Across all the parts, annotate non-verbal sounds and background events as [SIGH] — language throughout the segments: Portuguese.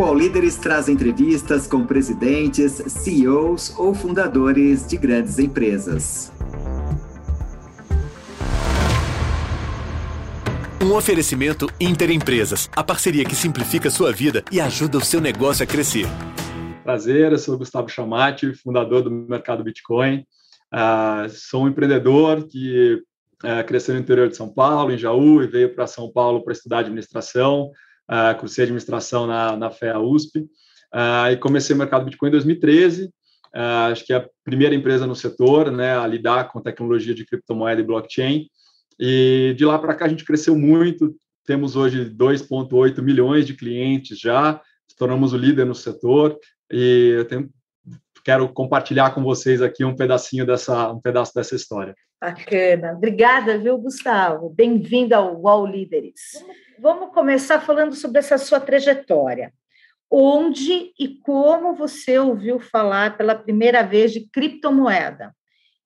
O All Líderes traz entrevistas com presidentes, CEOs ou fundadores de grandes empresas. Um oferecimento Interempresas, a parceria que simplifica sua vida e ajuda o seu negócio a crescer. Prazer, eu sou Gustavo Chamati, fundador do Mercado Bitcoin. Uh, sou um empreendedor que uh, cresceu no interior de São Paulo, em Jaú, e veio para São Paulo para estudar administração uh, cursei administração na, na FEA USP, uh, e comecei o mercado Bitcoin em 2013, uh, ah, acho que é a primeira empresa no setor, né, a lidar com tecnologia de criptomoeda e blockchain, e de lá para cá a gente cresceu muito, temos hoje 2,8 milhões de clientes já, tornamos o líder no setor, e eu tenho, quero compartilhar com vocês aqui um pedacinho dessa, um pedaço dessa história. Bacana. Obrigada, viu, Gustavo? Bem-vindo ao UOL Líderes. Vamos começar falando sobre essa sua trajetória. Onde e como você ouviu falar pela primeira vez de criptomoeda?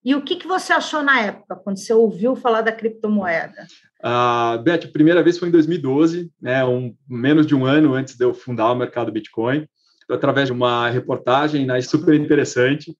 E o que, que você achou na época, quando você ouviu falar da criptomoeda? Uh, Beth, a primeira vez foi em 2012, né, um, menos de um ano antes de eu fundar o mercado Bitcoin, através de uma reportagem né, super interessante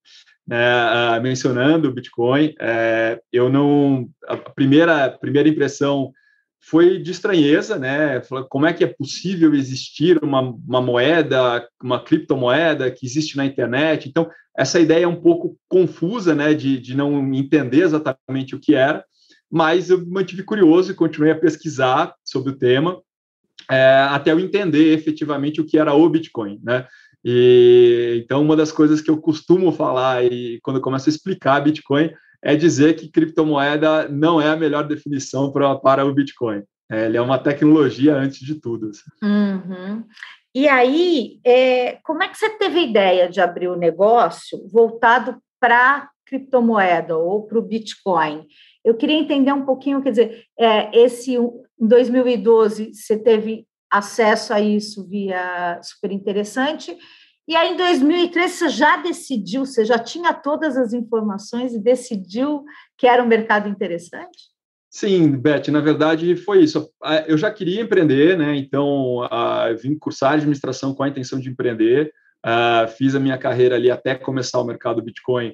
né, uh, mencionando o Bitcoin. É, eu não. A primeira, primeira impressão foi de estranheza, né? Como é que é possível existir uma, uma moeda, uma criptomoeda que existe na internet? Então, essa ideia é um pouco confusa, né? De, de não entender exatamente o que era, mas eu me mantive curioso e continuei a pesquisar sobre o tema. É, até eu entender efetivamente o que era o Bitcoin, né? E, então, uma das coisas que eu costumo falar e quando eu começo a explicar Bitcoin é dizer que criptomoeda não é a melhor definição pra, para o Bitcoin. É, ele é uma tecnologia antes de tudo. Assim. Uhum. E aí, é, como é que você teve a ideia de abrir o um negócio voltado para criptomoeda ou para o Bitcoin? Eu queria entender um pouquinho, quer dizer, é, esse em 2012 você teve acesso a isso via super interessante. E aí, em 2013, você já decidiu, você já tinha todas as informações e decidiu que era um mercado interessante? Sim, Beth, na verdade foi isso. Eu já queria empreender, né? Então, uh, vim cursar administração com a intenção de empreender. Uh, fiz a minha carreira ali até começar o mercado Bitcoin,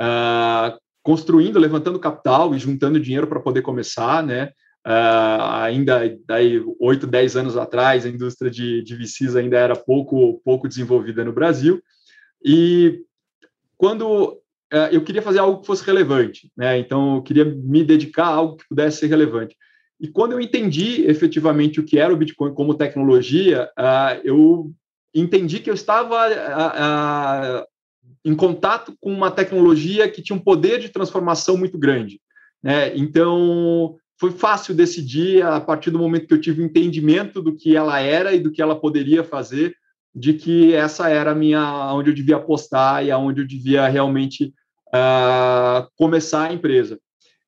uh, construindo, levantando capital e juntando dinheiro para poder começar, né? Uh, ainda daí oito, dez anos atrás, a indústria de, de VCs ainda era pouco, pouco desenvolvida no Brasil. E quando uh, eu queria fazer algo que fosse relevante, né? Então eu queria me dedicar a algo que pudesse ser relevante. E quando eu entendi efetivamente o que era o Bitcoin como tecnologia, uh, eu entendi que eu estava em contato com uma tecnologia que tinha um poder de transformação muito grande. Né? Então, foi fácil decidir a partir do momento que eu tive entendimento do que ela era e do que ela poderia fazer, de que essa era a minha onde eu devia apostar e aonde eu devia realmente uh, começar a empresa.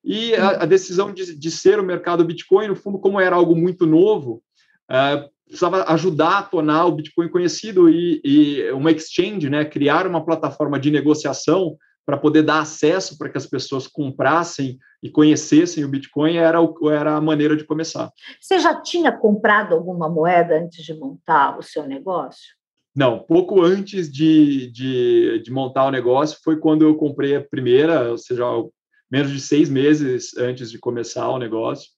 E a, a decisão de, de, ser o mercado Bitcoin, no fundo, como era algo muito novo, uh, precisava ajudar a tornar o Bitcoin conhecido e, e uma exchange, né, criar uma plataforma de negociação para poder dar acesso para que as pessoas comprassem e conhecessem o Bitcoin era, o, era a maneira de começar. Você já tinha comprado alguma moeda antes de montar o seu negócio? Não, pouco antes de, de, de montar o negócio foi quando eu comprei a primeira, ou seja, menos de seis meses antes de começar o negócio.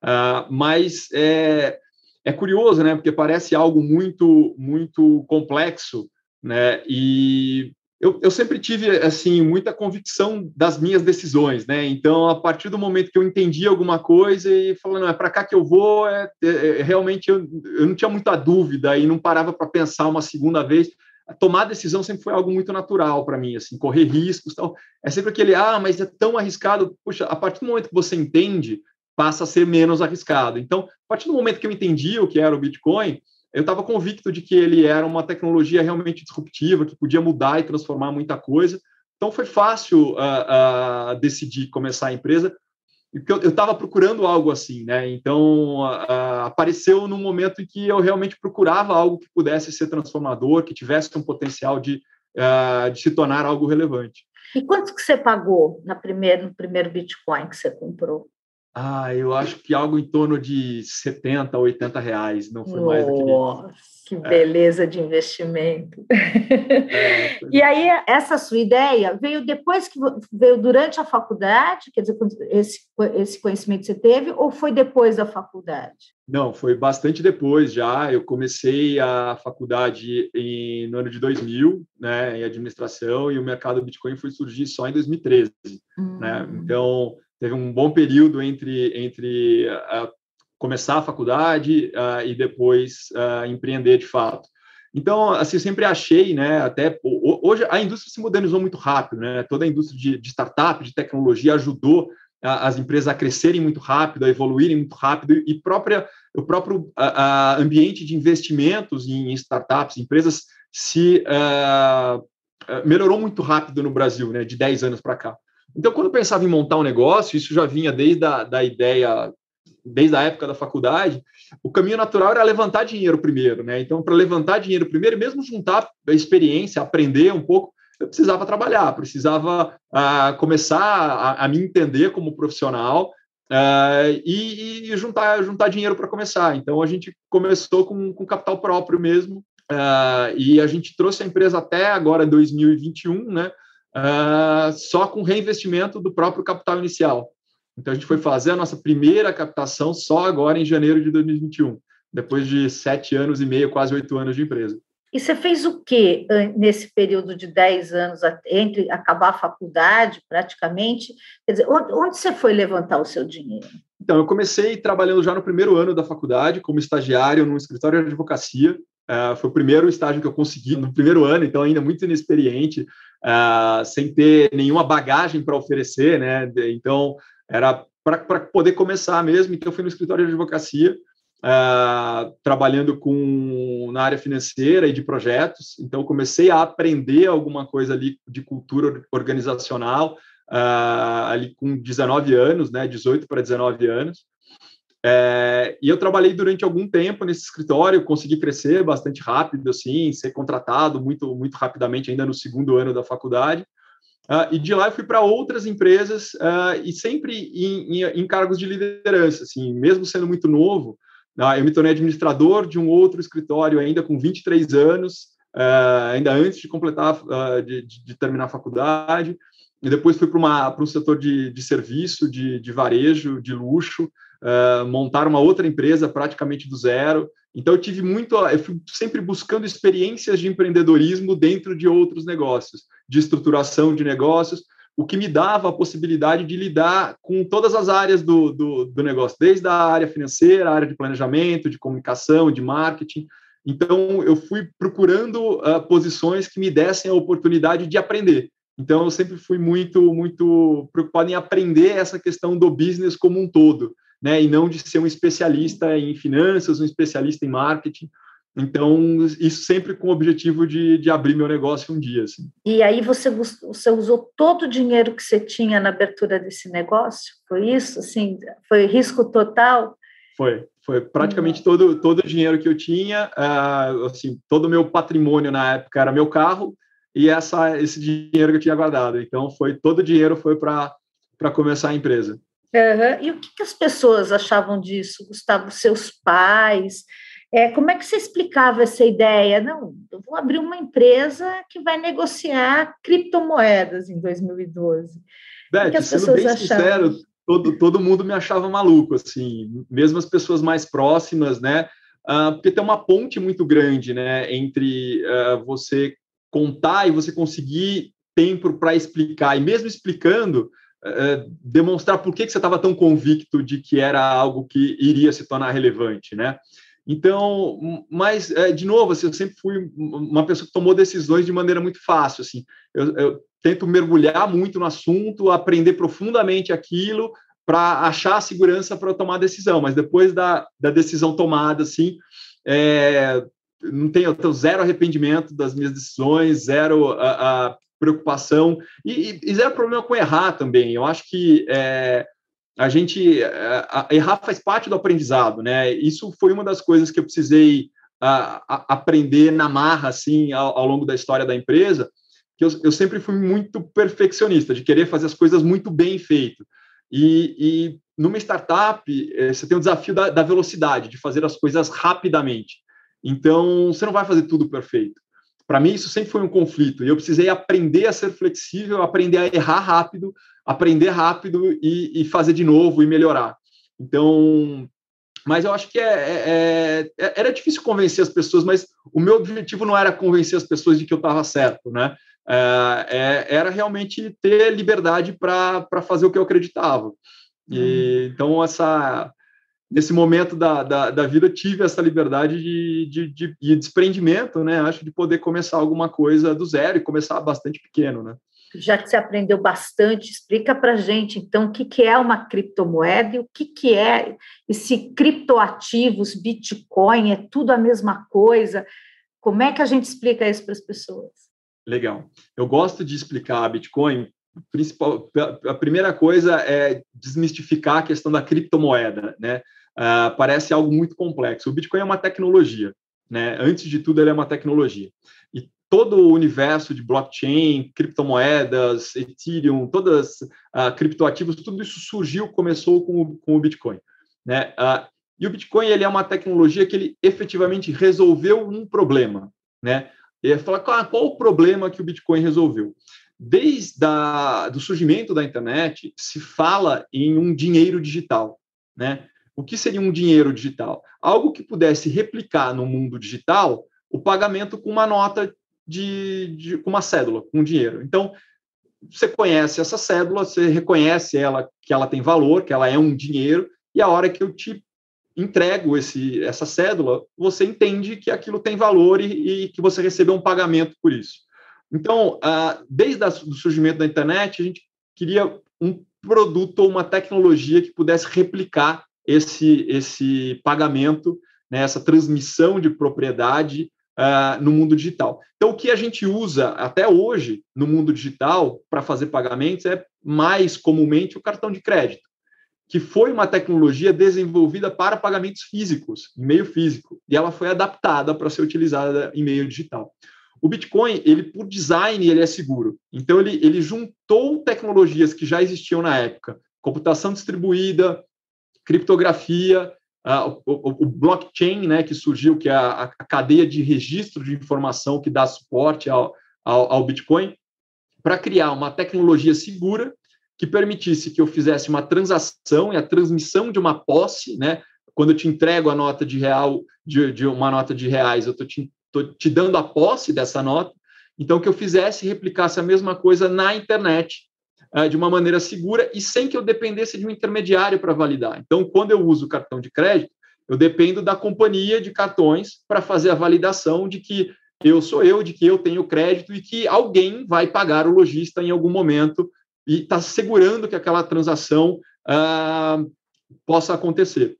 Uh, mas é, é curioso, né? Porque parece algo muito, muito complexo, né? E eu, eu, sempre tive assim muita convicção das minhas decisões, né? Então, a partir do momento que eu entendi alguma coisa e falando, não é para cá que eu vou, é, é, é, realmente eu, eu não tinha muita dúvida e não parava para pensar uma segunda vez. Tomar decisão sempre foi algo muito natural para mim, assim, correr riscos, tal. É sempre aquele, ah, mas é tão arriscado. Puxa, a partir do momento que você entende, passa a ser menos arriscado. Então, a partir do momento que eu entendi o que era o Bitcoin, eu estava convicto de que ele era uma tecnologia realmente disruptiva, que podia mudar e transformar muita coisa. Então foi fácil uh, uh, decidir começar a empresa, porque eu estava procurando algo assim, né? Então uh, apareceu num momento em que eu realmente procurava algo que pudesse ser transformador, que tivesse um potencial de, de se tornar algo relevante. E quanto que você pagou na primeira, no primeiro Bitcoin que você comprou? Ah, eu acho que algo em torno de 70, 80 reais, não foi mais do que isso. Que beleza é. de investimento. É, [LAUGHS] e aí, essa sua ideia veio depois que veio durante a faculdade, quer dizer, esse, esse conhecimento você teve, ou foi depois da faculdade? Não, foi bastante depois já. Eu comecei a faculdade em, no ano de 2000, né, em administração, e o mercado Bitcoin foi surgir só em 2013. Né? Hum. Né? Então, teve um bom período entre, entre uh, começar a faculdade uh, e depois uh, empreender de fato. Então, assim, eu sempre achei, né, até hoje a indústria se modernizou muito rápido, né, toda a indústria de, de startup, de tecnologia ajudou a, as empresas a crescerem muito rápido, a evoluírem muito rápido e própria, o próprio a, a ambiente de investimentos em, startups, empresas se uh, melhorou muito rápido no Brasil, né, de 10 anos para cá. Então, quando eu pensava em montar um negócio, isso já vinha desde a da ideia desde a época da faculdade, o caminho natural era levantar dinheiro primeiro, né? Então, para levantar dinheiro primeiro, mesmo juntar a experiência, aprender um pouco, eu precisava trabalhar, precisava uh, começar a, a, me entender como profissional uh, e, e, juntar, juntar dinheiro para começar. Então, a gente começou com, com capital próprio mesmo uh, e a gente trouxe a empresa até agora, 2021, né? Só com reinvestimento do próprio capital inicial. Então, a gente foi fazer a nossa primeira captação só agora em janeiro de 2021, depois de sete anos e meio, quase oito anos de empresa. E você fez o que nesse período de dez anos, entre acabar a faculdade, praticamente? Quer dizer, onde você foi levantar o seu dinheiro? Então, eu comecei trabalhando já no primeiro ano da faculdade, como estagiário num escritório de advocacia. Uh, foi o primeiro estágio que eu consegui no primeiro ano, então ainda muito inexperiente, uh, sem ter nenhuma bagagem para oferecer, né? Então, era para poder começar mesmo. Então, eu fui no escritório de advocacia, uh, trabalhando com na área financeira e de projetos. Então, comecei a aprender alguma coisa ali de cultura organizacional, uh, ali com 19 anos, né, 18 para 19 anos. É, e eu trabalhei durante algum tempo nesse escritório, consegui crescer bastante rápido, assim, ser contratado muito, muito rapidamente, ainda no segundo ano da faculdade. Uh, e de lá eu fui para outras empresas uh, e sempre em, em, em, cargos de liderança, assim, mesmo sendo muito novo, uh, eu me tornei administrador de um outro escritório ainda com 23 anos, ainda antes de completar, de, de, terminar a faculdade, e depois fui para um setor de, de serviço, de, de varejo, de luxo, montar uma outra empresa praticamente do zero, então eu tive muito, eu fui sempre buscando experiências de empreendedorismo dentro de outros negócios, de estruturação de negócios, o que me dava a possibilidade de lidar com todas as áreas do, do, do negócio, desde a área financeira, a área de planejamento, de comunicação, de marketing. Então eu fui procurando uh, posições que me dessem a oportunidade de aprender. Então eu sempre fui muito, muito preocupado em aprender essa questão do business como um todo né, e não de ser um especialista em finanças, um especialista em marketing. Então, isso sempre com o objetivo de, de abrir meu negócio um dia. Assim. E aí você, você usou todo o dinheiro que você tinha na abertura desse negócio? Foi isso? Assim, foi risco total? Foi, foi praticamente todo, todo o dinheiro que eu tinha, uh, assim, todo o meu patrimônio na época era meu carro e essa, esse dinheiro que eu tinha guardado. Então, foi todo o dinheiro foi para começar a empresa. Uhum. E o que, que, as pessoas achavam disso, Gustavo? Seus pais? É, como é que você explicava essa ideia? Não, eu vou abrir uma empresa que vai negociar criptomoedas em 2012. Beth, que as sendo pessoas bem achavam? sincero, todo, todo mundo me achava maluco, assim, mesmo as pessoas mais próximas, né? Uh, porque tem uma ponte muito grande, né, entre uh, você contar e você conseguir tempo para explicar, e mesmo explicando, é, demonstrar por que, que você estava tão convicto de que era algo que iria se tornar relevante, né? Então, mas, é, de novo, assim, eu sempre fui uma pessoa que tomou decisões de maneira muito fácil, assim, eu, eu tento mergulhar muito no assunto, aprender profundamente aquilo para achar a segurança para tomar a decisão, mas depois da, da decisão tomada, assim, é, não tenho, eu tenho zero arrependimento das minhas decisões, zero a, a preocupação e, e zero problema com errar também. Eu acho que é, a gente é, a, errar faz parte do aprendizado, né? Isso foi uma das coisas que eu precisei a, a, aprender na marra, assim, ao, ao, longo da história da empresa, que eu, eu, sempre fui muito perfeccionista, de querer fazer as coisas muito bem feito. E, numa startup, é, você tem o desafio da, da, velocidade, de fazer as coisas rapidamente. Então, você não vai fazer tudo perfeito. Para mim, isso sempre foi um conflito. E eu precisei aprender a ser flexível, aprender a errar rápido, aprender rápido e, e fazer de novo e melhorar. Então, mas eu acho que é, é, é, era difícil convencer as pessoas, mas o meu objetivo não era convencer as pessoas de que eu estava certo, né? É, é, era realmente ter liberdade para fazer o que eu acreditava. E, uhum. Então, essa, nesse momento da, da, da, vida, tive essa liberdade de, de, de, de desprendimento, né? Acho de poder começar alguma coisa do zero e começar bastante pequeno, né? já que você aprendeu bastante, explica para gente, então, o que, que é uma criptomoeda e o que, que é esse criptoativos, Bitcoin, é tudo a mesma coisa? Como é que a gente explica isso para as pessoas? Legal. Eu gosto de explicar a Bitcoin. Principal, a primeira coisa é desmistificar a questão da criptomoeda, né? Uh, parece algo muito complexo. O Bitcoin é uma tecnologia, né? Antes de tudo, ele é uma tecnologia todo o universo de blockchain, criptomoedas, Ethereum, todas uh, criptoativos, tudo isso surgiu, começou com o, com o Bitcoin. Né? Uh, e o Bitcoin ele é uma tecnologia que ele efetivamente resolveu um problema. Né? E fala qual, qual o problema que o Bitcoin resolveu? Desde a, do surgimento da internet, se fala em um dinheiro digital. Né? O que seria um dinheiro digital? Algo que pudesse replicar no mundo digital o pagamento com uma nota de, de uma cédula, com dinheiro. Então, você conhece essa cédula, você reconhece ela que ela tem valor, que ela é um dinheiro, e a hora que eu te entrego esse, essa cédula, você entende que aquilo tem valor e, e que você recebeu um pagamento por isso. Então, desde o surgimento da internet, a gente queria um produto ou uma tecnologia que pudesse replicar esse, esse pagamento, né, essa transmissão de propriedade uh, no mundo digital. Então, o que a gente usa até hoje no mundo digital para fazer pagamentos é mais comumente o cartão de crédito, que foi uma tecnologia desenvolvida para pagamentos físicos, em meio físico, e ela foi adaptada para ser utilizada em meio digital. O Bitcoin, ele por design, ele é seguro. Então, ele, ele juntou tecnologias que já existiam na época, computação distribuída, criptografia, uh, o, o, blockchain, né, que surgiu, que é a, a, cadeia de registro de informação que dá suporte ao, ao, ao Bitcoin, para criar uma tecnologia segura que permitisse que eu fizesse uma transação e a transmissão de uma posse, né? Quando eu te entrego a nota de real, de, de uma nota de reais, eu estou te, te dando a posse dessa nota, então que eu fizesse e replicasse a mesma coisa na internet, uh, de uma maneira segura e sem que eu dependesse de um intermediário para validar. Então, quando eu uso o cartão de crédito, eu dependo da companhia de cartões para fazer a validação de que eu sou eu, de que eu tenho crédito e que alguém vai pagar o lojista em algum momento e está segurando que aquela transação uh, possa acontecer.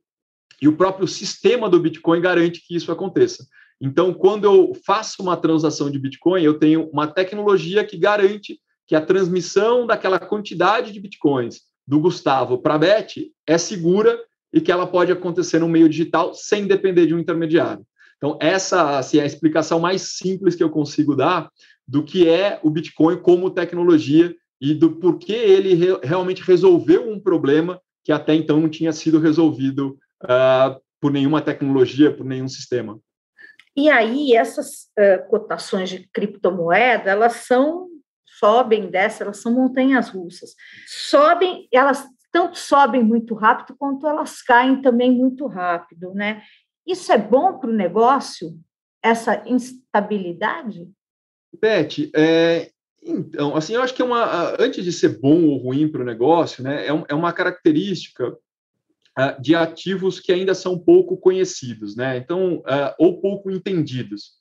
E o próprio sistema do Bitcoin garante que isso aconteça. Então, quando eu faço uma transação de Bitcoin, eu tenho uma tecnologia que garante que a transmissão daquela quantidade de bitcoins do Gustavo para a Beth é segura e que ela pode acontecer no meio digital sem depender de um intermediário. Então, essa assim, é a explicação mais simples que eu consigo dar do que é o Bitcoin como tecnologia e do porquê ele re realmente resolveu um problema que até então não tinha sido resolvido uh, por nenhuma tecnologia, por nenhum sistema. E aí, essas uh, cotações de criptomoeda, elas são sobem, descem, elas são montanhas russas. Sobem, elas tanto sobem muito rápido quanto elas caem também muito rápido, né? Isso é bom para o negócio, essa instabilidade? Beth, é, então, assim, eu acho que é uma, antes de ser bom ou ruim para o negócio, né, é, é uma característica de ativos que ainda são pouco conhecidos, né? Então, uh, ou pouco entendidos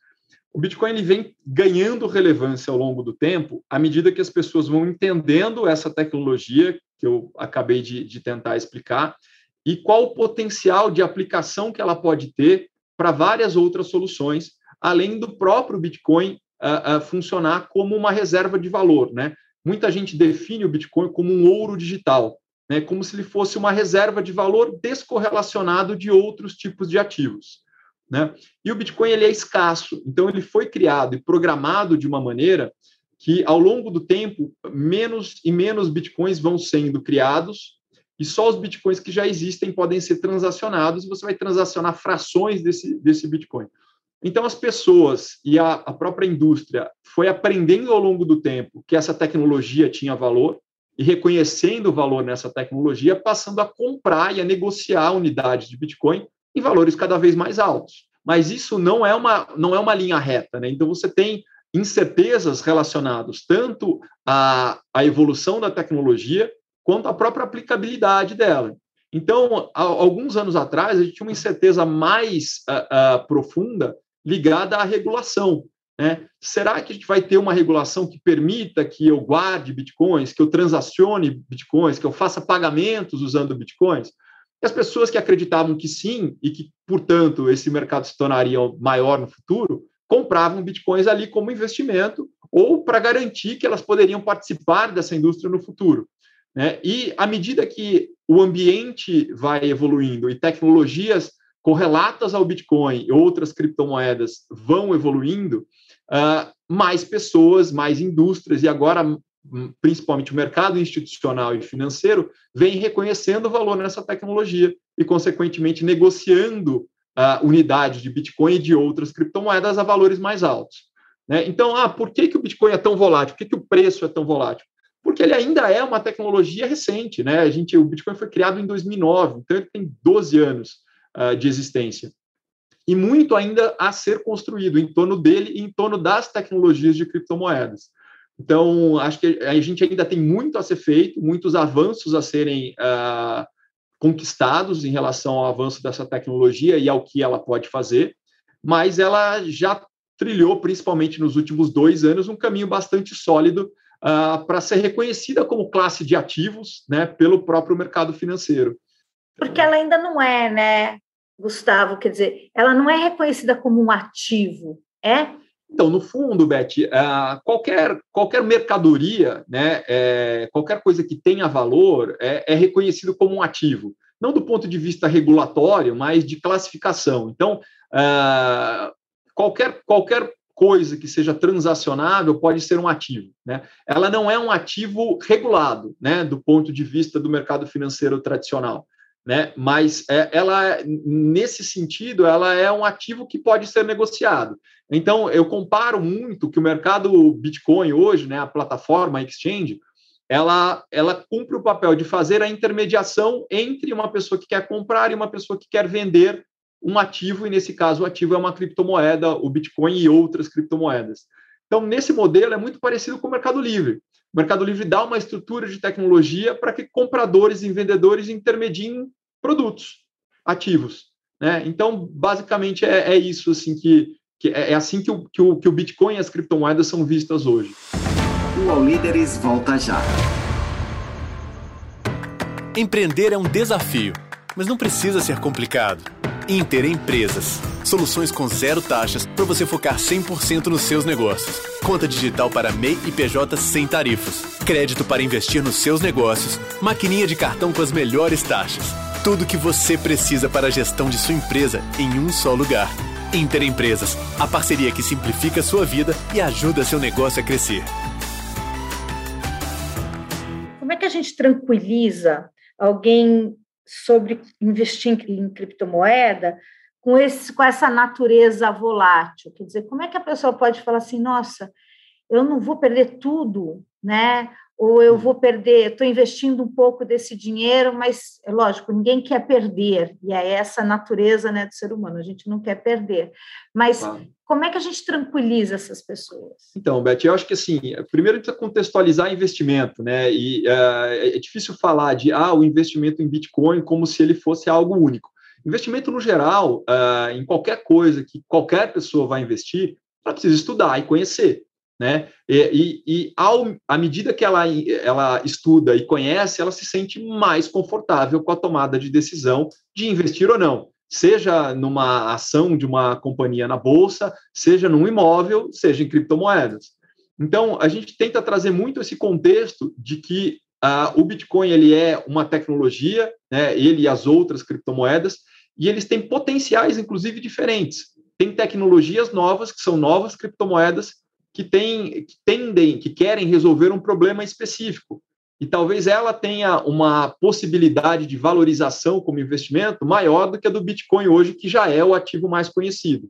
o Bitcoin ele vem ganhando relevância ao longo do tempo, à medida que as pessoas vão entendendo essa tecnologia que eu acabei de, de tentar explicar e qual o potencial de aplicação que ela pode ter para várias outras soluções, além do próprio Bitcoin uh, uh, funcionar como uma reserva de valor, né? Muita gente define o Bitcoin como um ouro digital, né? Como se ele fosse uma reserva de valor descorrelacionado de outros tipos de ativos. Né? E o Bitcoin ele é escasso, então ele foi criado e programado de uma maneira que, ao longo do tempo, menos e menos Bitcoins vão sendo criados e só os bitcoins que já existem podem ser transacionados e você vai transacionar frações desse, desse bitcoin. Então, as pessoas e a, a própria indústria foi aprendendo ao longo do tempo que essa tecnologia tinha valor e reconhecendo o valor nessa tecnologia, passando a comprar e a negociar unidades de Bitcoin em valores cada vez mais altos. Mas isso não é uma, não é uma linha reta, né? Então, você tem incertezas relacionadas tanto à, à evolução da tecnologia quanto à própria aplicabilidade dela. Então, há, alguns anos atrás, a gente tinha uma incerteza mais uh, uh, profunda ligada à regulação. Né? Será que a gente vai ter uma regulação que permita que eu guarde bitcoins, que eu transacione bitcoins, que eu faça pagamentos usando bitcoins? E as pessoas que acreditavam que sim, e que, portanto, esse mercado se tornaria maior no futuro, compravam bitcoins ali como investimento ou para garantir que elas poderiam participar dessa indústria no futuro. Né? E à medida que o ambiente vai evoluindo e tecnologias correlatas ao Bitcoin e outras criptomoedas vão evoluindo, uh, mais pessoas, mais indústrias e agora hum, principalmente o mercado institucional e financeiro vem reconhecendo o valor nessa tecnologia e consequentemente negociando uh, unidades de Bitcoin e de outras criptomoedas a valores mais altos. Né? Então, ah, por que, que o Bitcoin é tão volátil? Por que, que o preço é tão volátil? porque ele ainda é uma tecnologia recente, né? A gente, o Bitcoin foi criado em 2009, então ele tem 12 anos uh, de existência. E muito ainda a ser construído em torno dele e em torno das tecnologias de criptomoedas. Então, acho que a gente ainda tem muito a ser feito, muitos avanços a serem uh, conquistados em relação ao avanço dessa tecnologia e ao que ela pode fazer, mas ela já trilhou, principalmente nos últimos dois anos, um caminho bastante sólido uh, para ser reconhecida como classe de ativos né, pelo próprio mercado financeiro. Porque ela ainda não é, né, Gustavo? Quer dizer, ela não é reconhecida como um ativo, é? Então, no fundo, Beth, uh, qualquer, qualquer mercadoria, né, é, qualquer coisa que tenha valor é, é, reconhecido como um ativo. Não do ponto de vista regulatório, mas de classificação. Então, uh, qualquer, qualquer coisa que seja transacionável pode ser um ativo. Né? Ela não é um ativo regulado, né, do ponto de vista do mercado financeiro tradicional. Né? Mas é, ela, nesse sentido, ela é um ativo que pode ser negociado. Então, eu comparo muito que o mercado Bitcoin hoje, né, a plataforma exchange, ela, ela cumpre o papel de fazer a intermediação entre uma pessoa que quer comprar e uma pessoa que quer vender um ativo, e nesse caso o ativo é uma criptomoeda, o Bitcoin e outras criptomoedas. Então, nesse modelo é muito parecido com o Mercado Livre. O Mercado Livre dá uma estrutura de tecnologia para que compradores e vendedores intermediem produtos ativos. Né? Então, basicamente, é, é isso assim que, que é, é assim que o, que, o, que o Bitcoin e as criptomoedas são vistas hoje. O All Líderes volta já. Empreender é um desafio, mas não precisa ser complicado. Inter Empresas. Soluções com zero taxas para você focar 100% nos seus negócios. Conta digital para MEI e PJ sem tarifas. Crédito para investir nos seus negócios. Maquininha de cartão com as melhores taxas. Tudo que você precisa para a gestão de sua empresa em um só lugar. Inter Empresas, a parceria que simplifica sua vida e ajuda seu negócio a crescer. Como é que a gente tranquiliza alguém sobre investir em criptomoeda com, esse, com essa natureza volátil. Quer dizer, como é que a pessoa pode falar assim, nossa, eu não vou perder tudo, né? Ou eu vou perder, estou investindo um pouco desse dinheiro, mas é lógico, ninguém quer perder, e é essa natureza né, do ser humano, a gente não quer perder. Mas como é que a gente tranquiliza essas pessoas? Então, Beth, eu acho que assim, primeiro a gente precisa contextualizar investimento, né? E uh, é difícil falar de ah, o investimento em Bitcoin como se ele fosse algo único. Investimento no geral, uh, em qualquer coisa que qualquer pessoa vai investir, ela precisa estudar e conhecer né? E, e, e ao, à medida que ela, ela estuda e conhece, ela se sente mais confortável com a tomada de decisão de investir ou não, seja numa ação de uma companhia na bolsa, seja num imóvel, seja em criptomoedas. Então, a gente tenta trazer muito esse contexto de que uh, o Bitcoin ele é uma tecnologia, né, ele e as outras criptomoedas, e eles têm potenciais, inclusive, diferentes. Tem tecnologias novas, que são novas criptomoedas, que, tem, que tendem, que querem resolver um problema específico. e talvez ela tenha uma possibilidade de valorização como investimento maior do que a do Bitcoin hoje, que já é o ativo mais conhecido.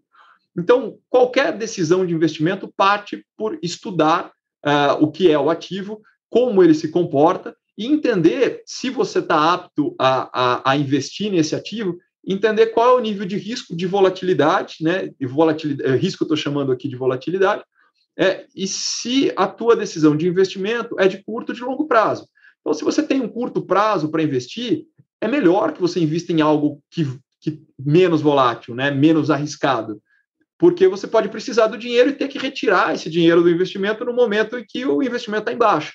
Então, qualquer decisão de investimento parte por estudar uh, o que é o ativo, como ele se comporta e entender se você está apto a, a, a, investir nesse ativo, entender qual é o nível de risco de volatilidade, né? De volatilidade, eh, risco eu estou chamando aqui de volatilidade, é, e se a tua decisão de investimento é de curto ou de longo prazo. Então, se você tem um curto prazo para investir, é melhor que você invista em algo que, que menos volátil, né? menos arriscado porque você pode precisar do dinheiro e ter que retirar esse dinheiro do investimento no momento em que o investimento está em baixa.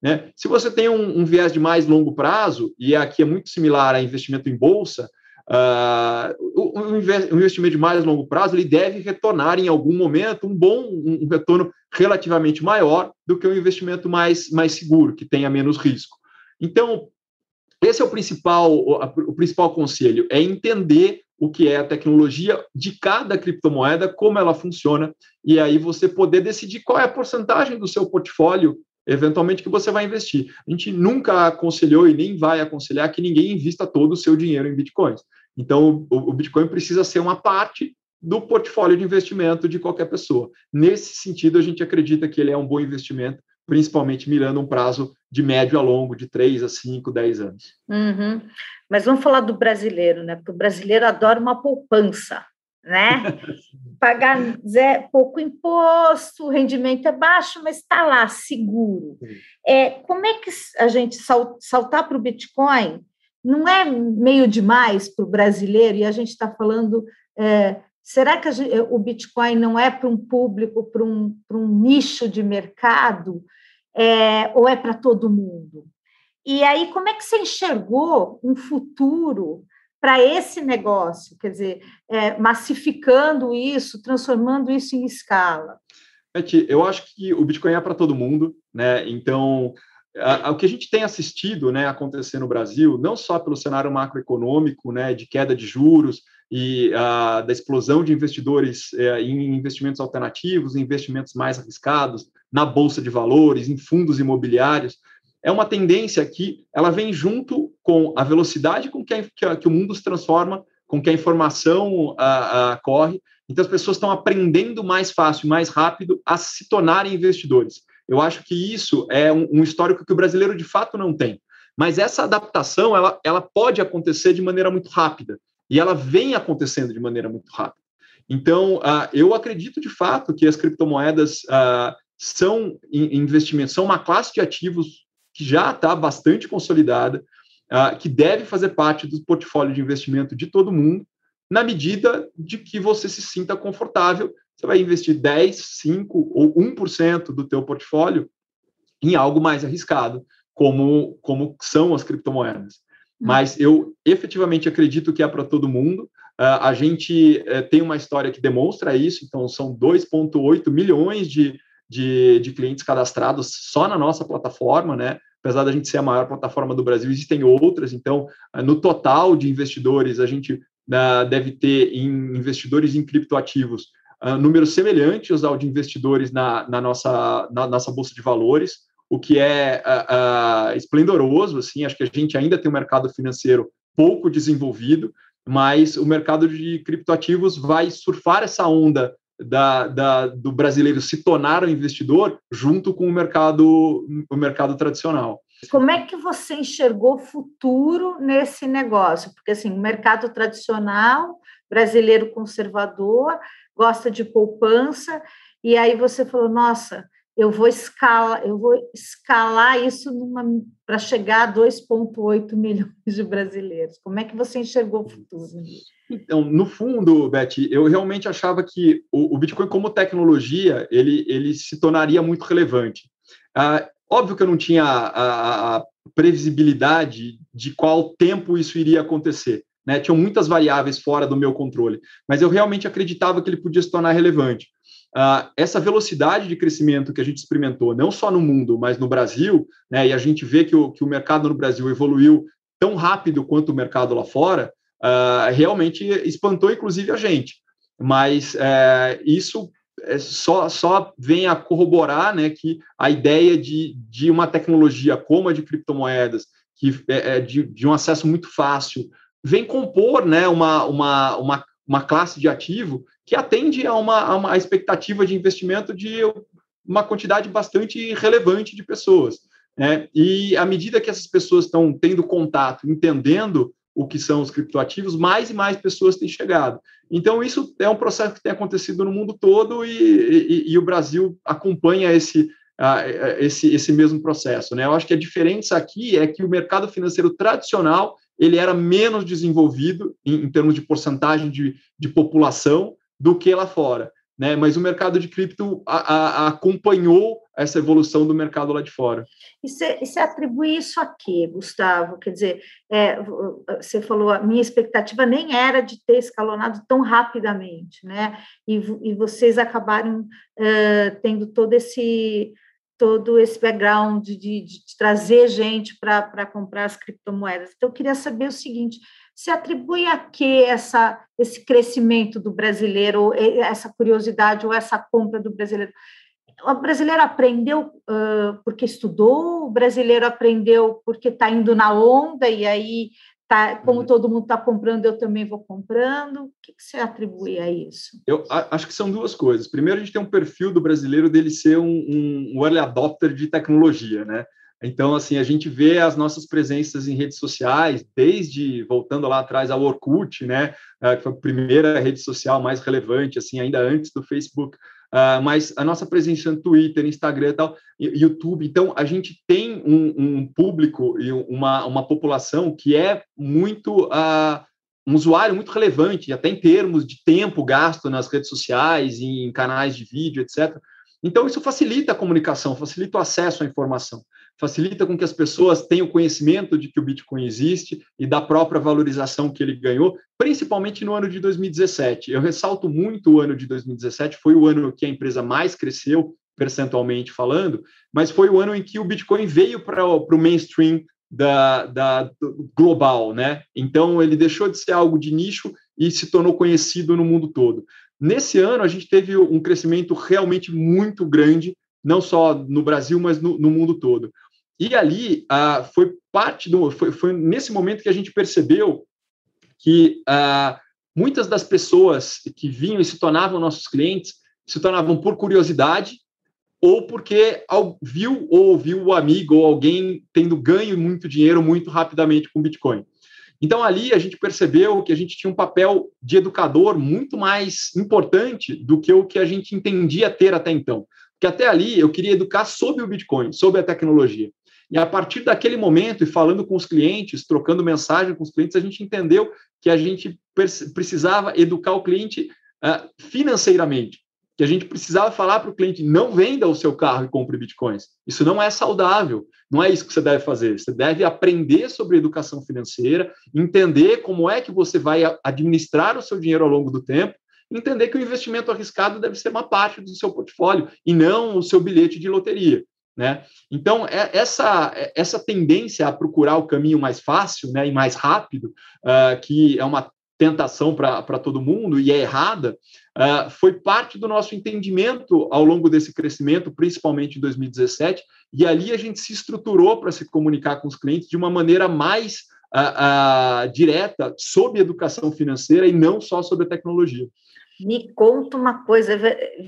Né? Se você tem um, um, viés de mais longo prazo, e aqui é muito similar a investimento em bolsa, uh, o, investimento de mais longo prazo ele deve retornar em algum momento um bom um, retorno relativamente maior do que um investimento mais, mais seguro, que tenha menos risco. Então, esse é o principal, o principal conselho, é entender o que é a tecnologia de cada criptomoeda, como ela funciona, e aí você poder decidir qual é a porcentagem do seu portfólio, eventualmente, que você vai investir. A gente nunca aconselhou e nem vai aconselhar que ninguém invista todo o seu dinheiro em bitcoins. Então, o, o Bitcoin precisa ser uma parte do portfólio de investimento de qualquer pessoa. Nesse sentido, a gente acredita que ele é um bom investimento, principalmente mirando um prazo de médio a longo, de 3 a 5, 10 anos. Uhum. Mas vamos falar do brasileiro, né? Porque o brasileiro adora uma poupança, né? [LAUGHS] Pagar zé, pouco imposto, o rendimento é baixo, mas está lá, seguro. É, como é que a gente saltar para o Bitcoin não é meio demais para o brasileiro? E a gente está falando. É, será que gente, o Bitcoin não é para um público, para um, um nicho de mercado? É, ou é para todo mundo? E aí, como é que você enxergou um futuro para esse negócio? Quer dizer, é, massificando isso, transformando isso em escala? Beth, eu acho que o Bitcoin é para todo mundo, né? Então, o que a gente tem assistido, né, acontecer no Brasil, não só pelo cenário macroeconômico, né, de queda de juros e a, da explosão de investidores é, em investimentos alternativos, em investimentos mais arriscados, na bolsa de valores, em fundos imobiliários, é uma tendência que ela vem junto com a velocidade com que, a, que, a, que o mundo se transforma, com que a informação corre. Então, as pessoas estão aprendendo mais fácil, mais rápido a se tornarem investidores. Eu acho que isso é um, um histórico que o brasileiro de fato não tem. Mas essa adaptação, ela, ela pode acontecer de maneira muito rápida. E ela vem acontecendo de maneira muito rápida. Então, uh, eu acredito de fato que as criptomoedas uh, são investimentos, são uma classe de ativos que já está bastante consolidada, uh, que deve fazer parte do portfólio de investimento de todo mundo, na medida de que você se sinta confortável. Você vai investir 10, 5 ou 1% do teu portfólio em algo mais arriscado, como, como são as criptomoedas. Hum. Mas eu efetivamente acredito que é para todo mundo. Uh, a gente uh, tem uma história que demonstra isso, então são 2,8 milhões de, de, de, clientes cadastrados só na nossa plataforma, né? apesar da gente ser a maior plataforma do Brasil, existem outras. Então, eh, no total de investidores, a gente uh, deve ter em investidores em criptoativos uh, números semelhantes ao de investidores na, na, nossa, na nossa bolsa de valores, o que é uh, esplendoroso. Assim, acho que a gente ainda tem um mercado financeiro pouco desenvolvido, mas o mercado de criptoativos vai surfar essa onda da, da, do brasileiro se tornar um investidor junto com o mercado, o mercado tradicional. Como é que você enxergou futuro nesse negócio? Porque assim, o mercado tradicional, brasileiro conservador, gosta de poupança, e aí você falou, nossa, eu vou escalar, eu vou escalar isso para chegar a 2,8 milhões de brasileiros. Como é que você enxergou o futuro? Então, no fundo, Beth, eu realmente achava que o, o Bitcoin como tecnologia ele, ele se tornaria muito relevante. Ah, óbvio que eu não tinha a, a, previsibilidade de qual tempo isso iria acontecer. Né? Tinham muitas variáveis fora do meu controle, mas eu realmente acreditava que ele podia se tornar relevante. Uh, essa velocidade de crescimento que a gente experimentou, não só no mundo, mas no Brasil, né, e a gente vê que o, que o mercado no Brasil evoluiu tão rápido quanto o mercado lá fora, uh, realmente espantou inclusive a gente. Mas uh, isso é, só, só vem a corroborar né, que a ideia de, de uma tecnologia como a de criptomoedas, que é, é de, de um acesso muito fácil, vem compor né, uma, uma, uma, uma classe de ativo que atende a uma, a uma expectativa de investimento de uma quantidade bastante relevante de pessoas. Né? E à medida que essas pessoas estão tendo contato, entendendo o que são os criptoativos, mais e mais pessoas têm chegado. Então, isso é um processo que tem acontecido no mundo todo e, e, e o Brasil acompanha esse, esse, esse mesmo processo. Né? Eu acho que a diferença aqui é que o mercado financeiro tradicional ele era menos desenvolvido em, em termos de porcentagem de, de população do que lá fora né? Mas o mercado de cripto a, a, acompanhou essa evolução do mercado lá de fora. E você atribui isso a quê, Gustavo? Quer dizer, é, você falou, a minha expectativa nem era de ter escalonado tão rapidamente, né? E, e vocês acabaram tendo todo esse todo esse background de, de, de trazer gente para comprar as criptomoedas. Então, eu queria saber o seguinte: se atribui a que essa, esse crescimento do brasileiro, essa curiosidade ou essa compra do brasileiro? O brasileiro aprendeu uh, porque estudou, o brasileiro aprendeu porque está indo na onda e aí tá, como uhum. todo mundo está comprando, eu também vou comprando. O que, que, você atribui a isso? Eu acho que são duas coisas. Primeiro, a gente tem um perfil do brasileiro dele ser um, um early adopter de tecnologia, né? Então, assim, a gente vê as nossas presenças em redes sociais, desde voltando lá atrás ao Orkut, né, ah, que foi a primeira rede social mais relevante, assim, ainda antes do Facebook, uh, mas a nossa presença no Twitter, Instagram e tal, YouTube. Então, a gente tem um, um público e uma, uma população que é muito uh, um usuário muito relevante, até em termos de tempo gasto nas redes sociais, em canais de vídeo, etc. Então, isso facilita a comunicação, facilita o acesso à informação facilita com que as pessoas tenham conhecimento de que o Bitcoin existe e da própria valorização que ele ganhou, principalmente no ano de 2017. Eu ressalto muito o ano de 2017, foi o ano que a empresa mais cresceu, percentualmente falando, mas foi o ano em que o Bitcoin veio para o mainstream da, da global, né? Então ele deixou de ser algo de nicho e se tornou conhecido no mundo todo. Nesse ano a gente teve um crescimento realmente muito grande, não só no Brasil, mas no, no mundo todo. E ali foi parte do. Foi, foi, nesse momento que a gente percebeu que muitas das pessoas que vinham e se tornavam nossos clientes se tornavam por curiosidade ou porque viu ou ouviu o amigo ou alguém tendo ganho muito dinheiro muito rapidamente com Bitcoin. Então, ali a gente percebeu que a gente tinha um papel de educador muito mais importante do que o que a gente entendia ter até então. Porque até ali eu queria educar sobre o Bitcoin, sobre a tecnologia. E a partir daquele momento, e falando com os clientes, trocando mensagem com os clientes, a gente entendeu que a gente precisava educar o cliente uh, financeiramente, que a gente precisava falar para o cliente: não venda o seu carro e compre bitcoins. Isso não é saudável, não é isso que você deve fazer. Você deve aprender sobre educação financeira, entender como é que você vai administrar o seu dinheiro ao longo do tempo entender que o investimento arriscado deve ser uma parte do seu portfólio e não o seu bilhete de loteria. Né? Então, é, essa, é, essa tendência a procurar o caminho mais fácil né, e mais rápido, uh, que é uma tentação para todo mundo e é errada, uh, foi parte do nosso entendimento ao longo desse crescimento, principalmente em 2017, e ali a gente se estruturou para se comunicar com os clientes de uma maneira mais uh, direta sobre educação financeira e não só sobre a tecnologia. Me conta uma coisa,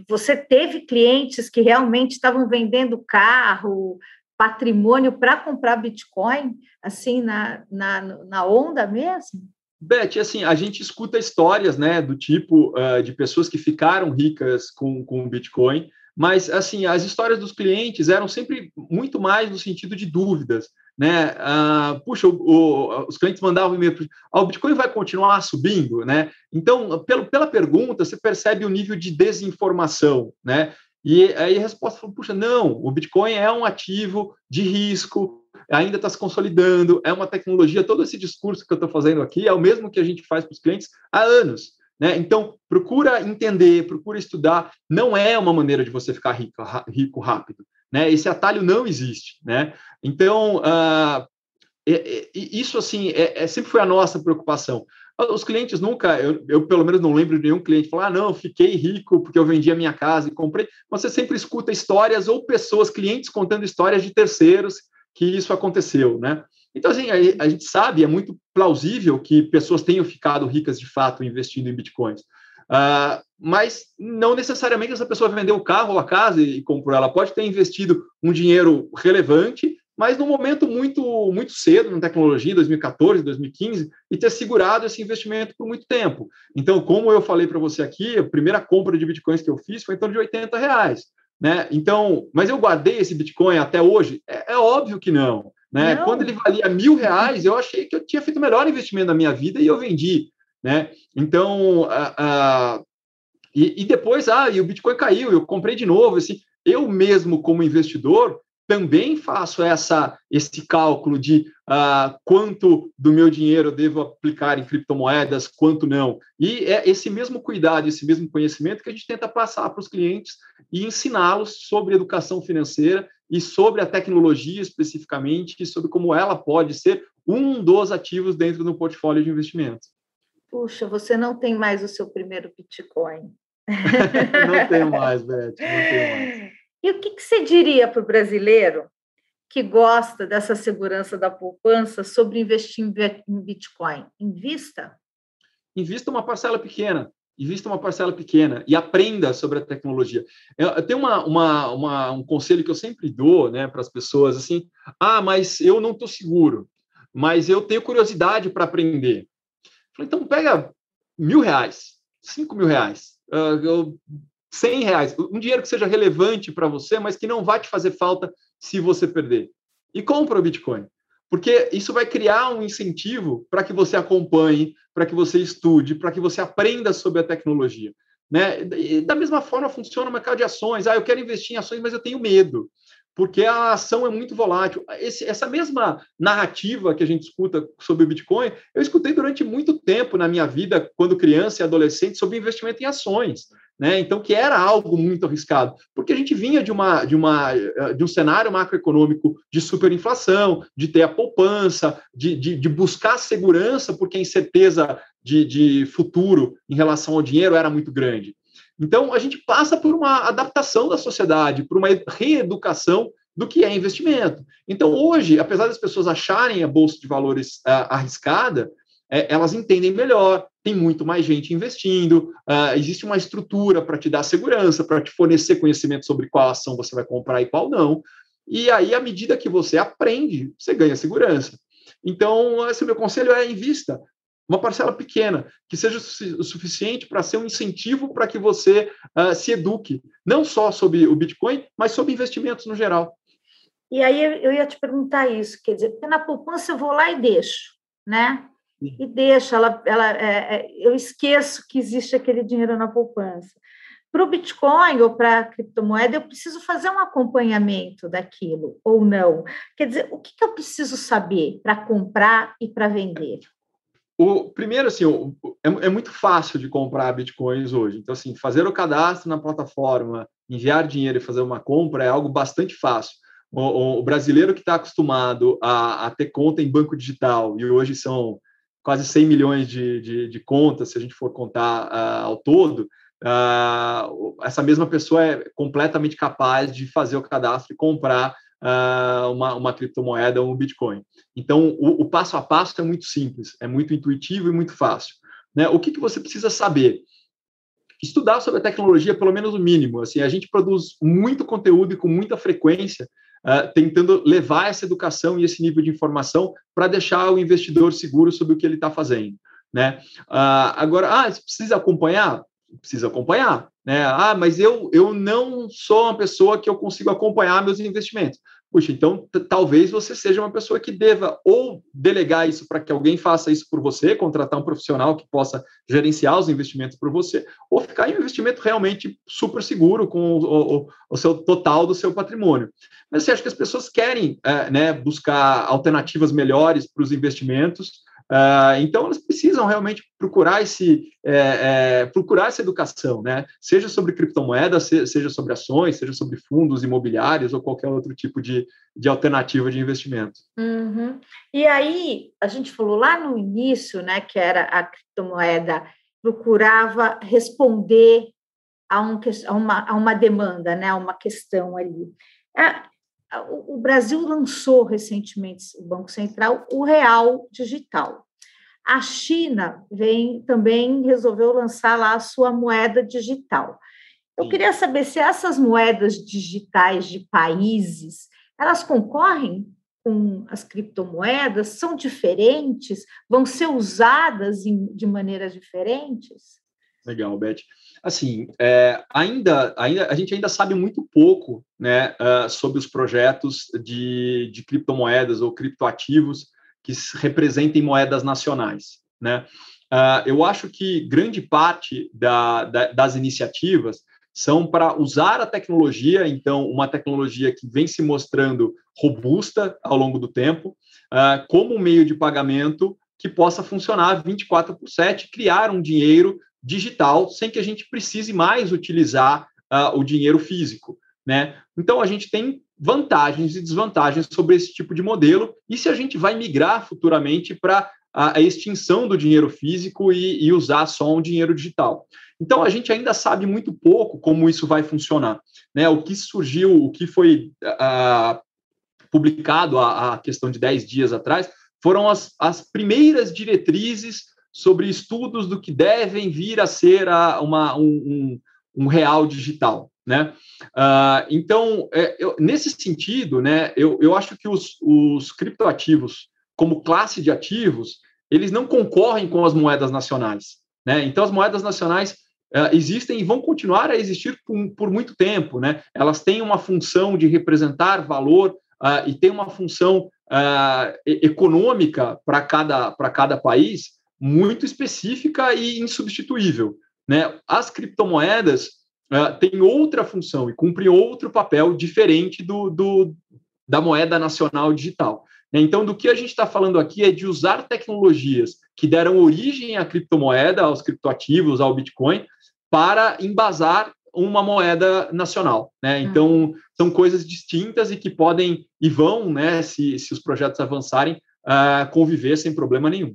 você teve clientes que realmente estavam vendendo carro, patrimônio para comprar Bitcoin, assim, na, na, na onda mesmo? Beth, assim, a gente escuta histórias, né, do tipo uh, de pessoas que ficaram ricas com, com o Bitcoin, mas, assim, as histórias dos clientes eram sempre muito mais no sentido de dúvidas né? Ah, puxa, o, o, os clientes mandavam e-mail, ah, o Bitcoin vai continuar subindo, né? Então, pelo, pela pergunta, você percebe o nível de desinformação, né? E aí a resposta foi, puxa, não, o Bitcoin é um ativo de risco, ainda está se consolidando, é uma tecnologia, todo esse discurso que eu estou fazendo aqui é o mesmo que a gente faz para os clientes há anos. Né? Então, procura entender, procura estudar. Não é uma maneira de você ficar rico, rico rápido. Né? Esse atalho não existe. Né? Então, uh, é, é, isso assim é, é, sempre foi a nossa preocupação. Os clientes nunca, eu, eu, pelo menos não lembro de nenhum cliente falar, ah, não, fiquei rico porque eu vendi a minha casa e comprei. Você sempre escuta histórias ou pessoas, clientes contando histórias de terceiros que isso aconteceu, né? Então, assim, a, a gente sabe, é muito plausível que pessoas tenham ficado ricas de fato investindo em bitcoins. Uh, mas não necessariamente essa pessoa vendeu o carro ou a casa e, comprou. Ela pode ter investido um dinheiro relevante, mas num momento muito muito cedo na tecnologia, 2014, 2015, e ter segurado esse investimento por muito tempo. Então, como eu falei para você aqui, a primeira compra de bitcoins que eu fiz foi em torno de 80 reais. Né? Então, mas eu guardei esse Bitcoin até hoje? É, é óbvio que não. Né? Não. Quando ele valia mil reais, eu achei que eu tinha feito o melhor investimento da minha vida e eu vendi. Né? Então, a, a, e, e, depois, ah, e o Bitcoin caiu, eu comprei de novo. Assim, eu mesmo, como investidor, também faço essa, esse cálculo de uh, quanto do meu dinheiro eu devo aplicar em criptomoedas, quanto não. E é esse mesmo cuidado, esse mesmo conhecimento que a gente tenta passar para os clientes e ensiná-los sobre educação financeira e sobre a tecnologia especificamente, e sobre como ela pode ser um dos ativos dentro do portfólio de investimentos. Puxa, você não tem mais o seu primeiro Bitcoin. [LAUGHS] não tenho [LAUGHS] mais, Beth, não tenho mais. E o que, que você diria para o brasileiro que gosta dessa segurança da poupança sobre investir em Bitcoin? Invista? Invista uma parcela pequena. Invista uma parcela pequena e aprenda sobre a tecnologia. Tenho uma, uma, uma, um conselho que eu sempre dou né, para as pessoas, assim, ah, mas eu não estou seguro, mas eu tenho curiosidade para aprender. Então, pega mil reais, cinco mil reais, uh, 100 reais, um dinheiro que seja relevante para você, mas que não vai te fazer falta se você perder. E compra o Bitcoin, porque isso vai criar um incentivo para que você acompanhe, para que você estude, para que você aprenda sobre a tecnologia. Né? E da mesma forma funciona o mercado de ações. Ah, eu quero investir em ações, mas eu tenho medo porque a ação é muito volátil. Esse, essa mesma narrativa que a gente escuta sobre o Bitcoin, eu escutei durante muito tempo na minha vida, quando criança e adolescente, sobre investimento em ações né? Então, que era algo muito arriscado, porque a gente vinha de, uma, de, uma, eh, de um cenário macroeconômico de superinflação, de ter a poupança, de, de, de buscar segurança, porque a incerteza de, de futuro em relação ao dinheiro era muito grande. Então, a gente passa por uma adaptação da sociedade, por uma reeducação do que é investimento. Então, hoje, apesar das pessoas acharem a bolsa de valores uh, arriscada, é, elas entendem melhor, tem muito mais gente investindo, uh, existe uma estrutura para te dar segurança, para te fornecer conhecimento sobre qual ação você vai comprar e qual não. E aí, à medida que você aprende, você ganha segurança. Então, esse meu conselho é invista uma parcela pequena, que seja o suficiente para ser um incentivo para que você uh, se eduque, não só sobre o Bitcoin, mas sobre investimentos no geral. E aí eu ia te perguntar isso, quer dizer, porque na poupança eu vou lá e deixo, né? E deixa, ela, ela, é, é, eu esqueço que existe aquele dinheiro na poupança. Para o Bitcoin ou para a criptomoeda, eu preciso fazer um acompanhamento daquilo ou não. Quer dizer, o que, que eu preciso saber para comprar e para vender? O primeiro, assim, o, é, é, muito fácil de comprar bitcoins hoje. Então, assim, fazer o cadastro na plataforma, enviar dinheiro e fazer uma compra é algo bastante fácil. O, o brasileiro que está acostumado a, a, ter conta em banco digital e hoje são quase 100 milhões de, de, de contas, se a gente for contar uh, ao todo, uh, essa mesma pessoa é completamente capaz de fazer o cadastro e comprar uh, uma, uma criptomoeda ou um Bitcoin. Então, o, o, passo a passo é muito simples, é muito intuitivo e muito fácil. Né? O que, que você precisa saber? Estudar sobre a tecnologia, pelo menos o mínimo. Assim, a gente produz muito conteúdo e com muita frequência uh, tentando levar essa educação e esse nível de informação para deixar o investidor seguro sobre o que ele está fazendo. Né? Uh, agora, ah, precisa acompanhar? Precisa acompanhar. Né? Ah, mas eu, eu não sou uma pessoa que eu consigo acompanhar meus investimentos. Puxa, então talvez você seja uma pessoa que deva ou delegar isso para que alguém faça isso por você, contratar um profissional que possa gerenciar os investimentos por você, ou ficar em um investimento realmente super seguro com o, o, o seu total do seu patrimônio. Mas você acha que as pessoas querem é, né, buscar alternativas melhores para os investimentos, Uh, então, elas precisam realmente procurar esse é, é, procurar essa educação, né? Seja sobre criptomoedas, seja sobre ações, seja sobre fundos imobiliários ou qualquer outro tipo de, de alternativa de investimento. Uhum. E aí, a gente falou lá no início, né, que era a criptomoeda procurava responder a, um, a, uma, a uma demanda, né, a uma questão ali. É, o Brasil lançou recentemente, o Banco Central, o Real Digital. A China vem também resolveu lançar lá a sua moeda digital. Eu queria saber se essas moedas digitais de países, elas concorrem com as criptomoedas, são diferentes, vão ser usadas de maneiras diferentes? Legal, Beth. Assim, é, ainda, ainda, a gente ainda sabe muito pouco né, uh, sobre os projetos de, de criptomoedas ou criptoativos que representem moedas nacionais. Né? Uh, eu acho que grande parte da, da, das iniciativas são para usar a tecnologia, então, uma tecnologia que vem se mostrando robusta ao longo do tempo, uh, como um meio de pagamento que possa funcionar 24 por 7, criar um dinheiro digital sem que a gente precise mais utilizar uh, o dinheiro físico. Né? Então, a gente tem vantagens e desvantagens sobre esse tipo de modelo, e se a gente vai migrar futuramente para a, extinção do dinheiro físico e, e, usar só um dinheiro digital. Então, a gente ainda sabe muito pouco como isso vai funcionar. Né? O que surgiu, o que foi uh, publicado a, a, questão de 10 dias atrás, foram as, as primeiras diretrizes sobre estudos do que devem vir a ser a, uma, um, um, um real digital. Né? Uh, então, é, eu, nesse sentido, né, eu, eu acho que os, os criptoativos, como classe de ativos, eles não concorrem com as moedas nacionais. Né? Então, as moedas nacionais uh, existem e vão continuar a existir por, por, muito tempo. Né? Elas têm uma função de representar valor uh, e têm uma função econômica para cada, cada país muito específica e insubstituível. Né? As criptomoedas uh, têm outra função e cumprem outro papel diferente do, do da moeda nacional digital. Né? Então, do que a gente está falando aqui é de usar tecnologias que deram origem à criptomoeda, aos criptoativos, ao Bitcoin, para embasar uma moeda nacional. Né? Hum. Então, são coisas distintas e que podem e vão, né, se, se os projetos avançarem, uh, conviver sem problema nenhum.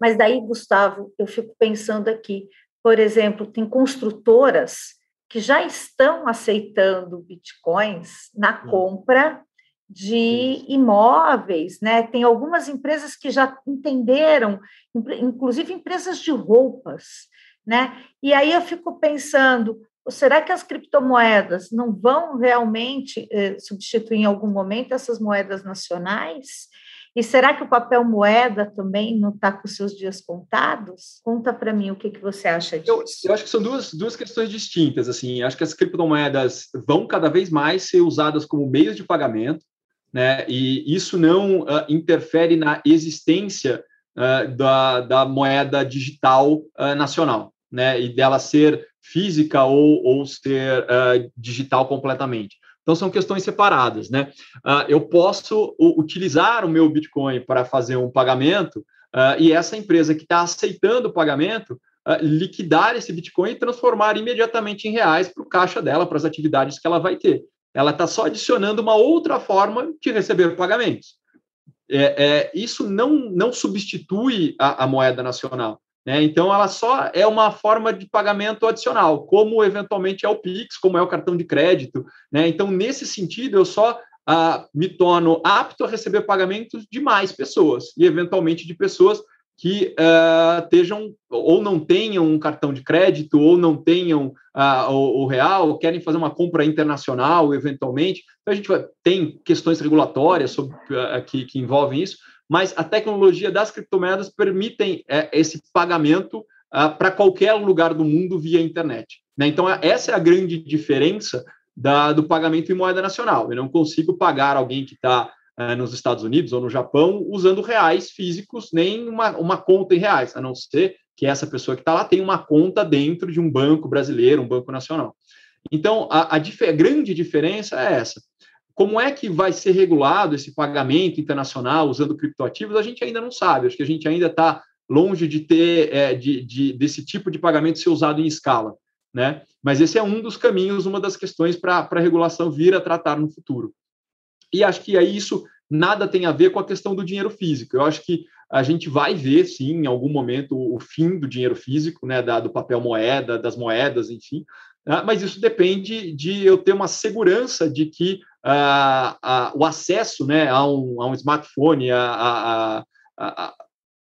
Mas daí, Gustavo, eu fico pensando aqui, por exemplo, tem construtoras que já estão aceitando bitcoins na hum. compra de imóveis, né? Tem algumas empresas que já entenderam, inclusive empresas de roupas, né? E aí eu fico pensando, será que as criptomoedas não vão realmente eh, substituir em algum momento essas moedas nacionais? E será que o papel moeda também não está com seus dias contados? Conta para mim o que, que você acha disso. Eu, eu, acho que são duas, duas questões distintas. Assim, acho que as criptomoedas vão cada vez mais ser usadas como meios de pagamento, né? E isso não uh, interfere na existência uh, da, da moeda digital uh, nacional, né? E dela ser física ou, ou ser digital completamente. Então, são questões separadas, né? Uh, eu posso utilizar o meu Bitcoin para fazer um pagamento uh, e essa empresa que está aceitando o pagamento uh, liquidar esse Bitcoin e transformar imediatamente em reais para o caixa dela, para as atividades que ela vai ter. Ela está só adicionando uma outra forma de receber pagamentos. É, é, isso não, não substitui a, a moeda nacional. Né? Então, ela só é uma forma de pagamento adicional, como eventualmente é o Pix, como é o cartão de crédito. Né? Então, nesse sentido, eu só ah, me torno apto a receber pagamentos de mais pessoas, e eventualmente de pessoas que uh, estejam ou não tenham um cartão de crédito ou não tenham uh, o, o, real, ou querem fazer uma compra internacional, eventualmente. Então, a gente vai, tem questões regulatórias sobre, uh, que, que envolvem isso, mas a tecnologia das criptomoedas permitem é, esse pagamento ah, para qualquer lugar do mundo via internet. Né? Então, essa é a grande diferença da, do pagamento em moeda nacional. Eu não consigo pagar alguém que está ah, nos Estados Unidos ou no Japão usando reais físicos, nem uma, uma conta em reais, a não ser que essa pessoa que está lá tenha uma conta dentro de um banco brasileiro, um banco nacional. Então, a, a, dif a grande diferença é essa como é que vai ser regulado esse pagamento internacional usando criptoativos, a gente ainda não sabe. Acho que a gente ainda está longe de ter é, de, de, desse tipo de pagamento ser usado em escala. Né? Mas esse é um dos caminhos, uma das questões para a regulação vir a tratar no futuro. E acho que aí isso nada tem a ver com a questão do dinheiro físico. Eu acho que a gente vai ver, sim, em algum momento, o fim do dinheiro físico, né, da, do papel moeda, das moedas, enfim, né, mas isso depende de eu ter uma segurança de que uh, uh, o acesso né, a, um, a um smartphone, a, a, a,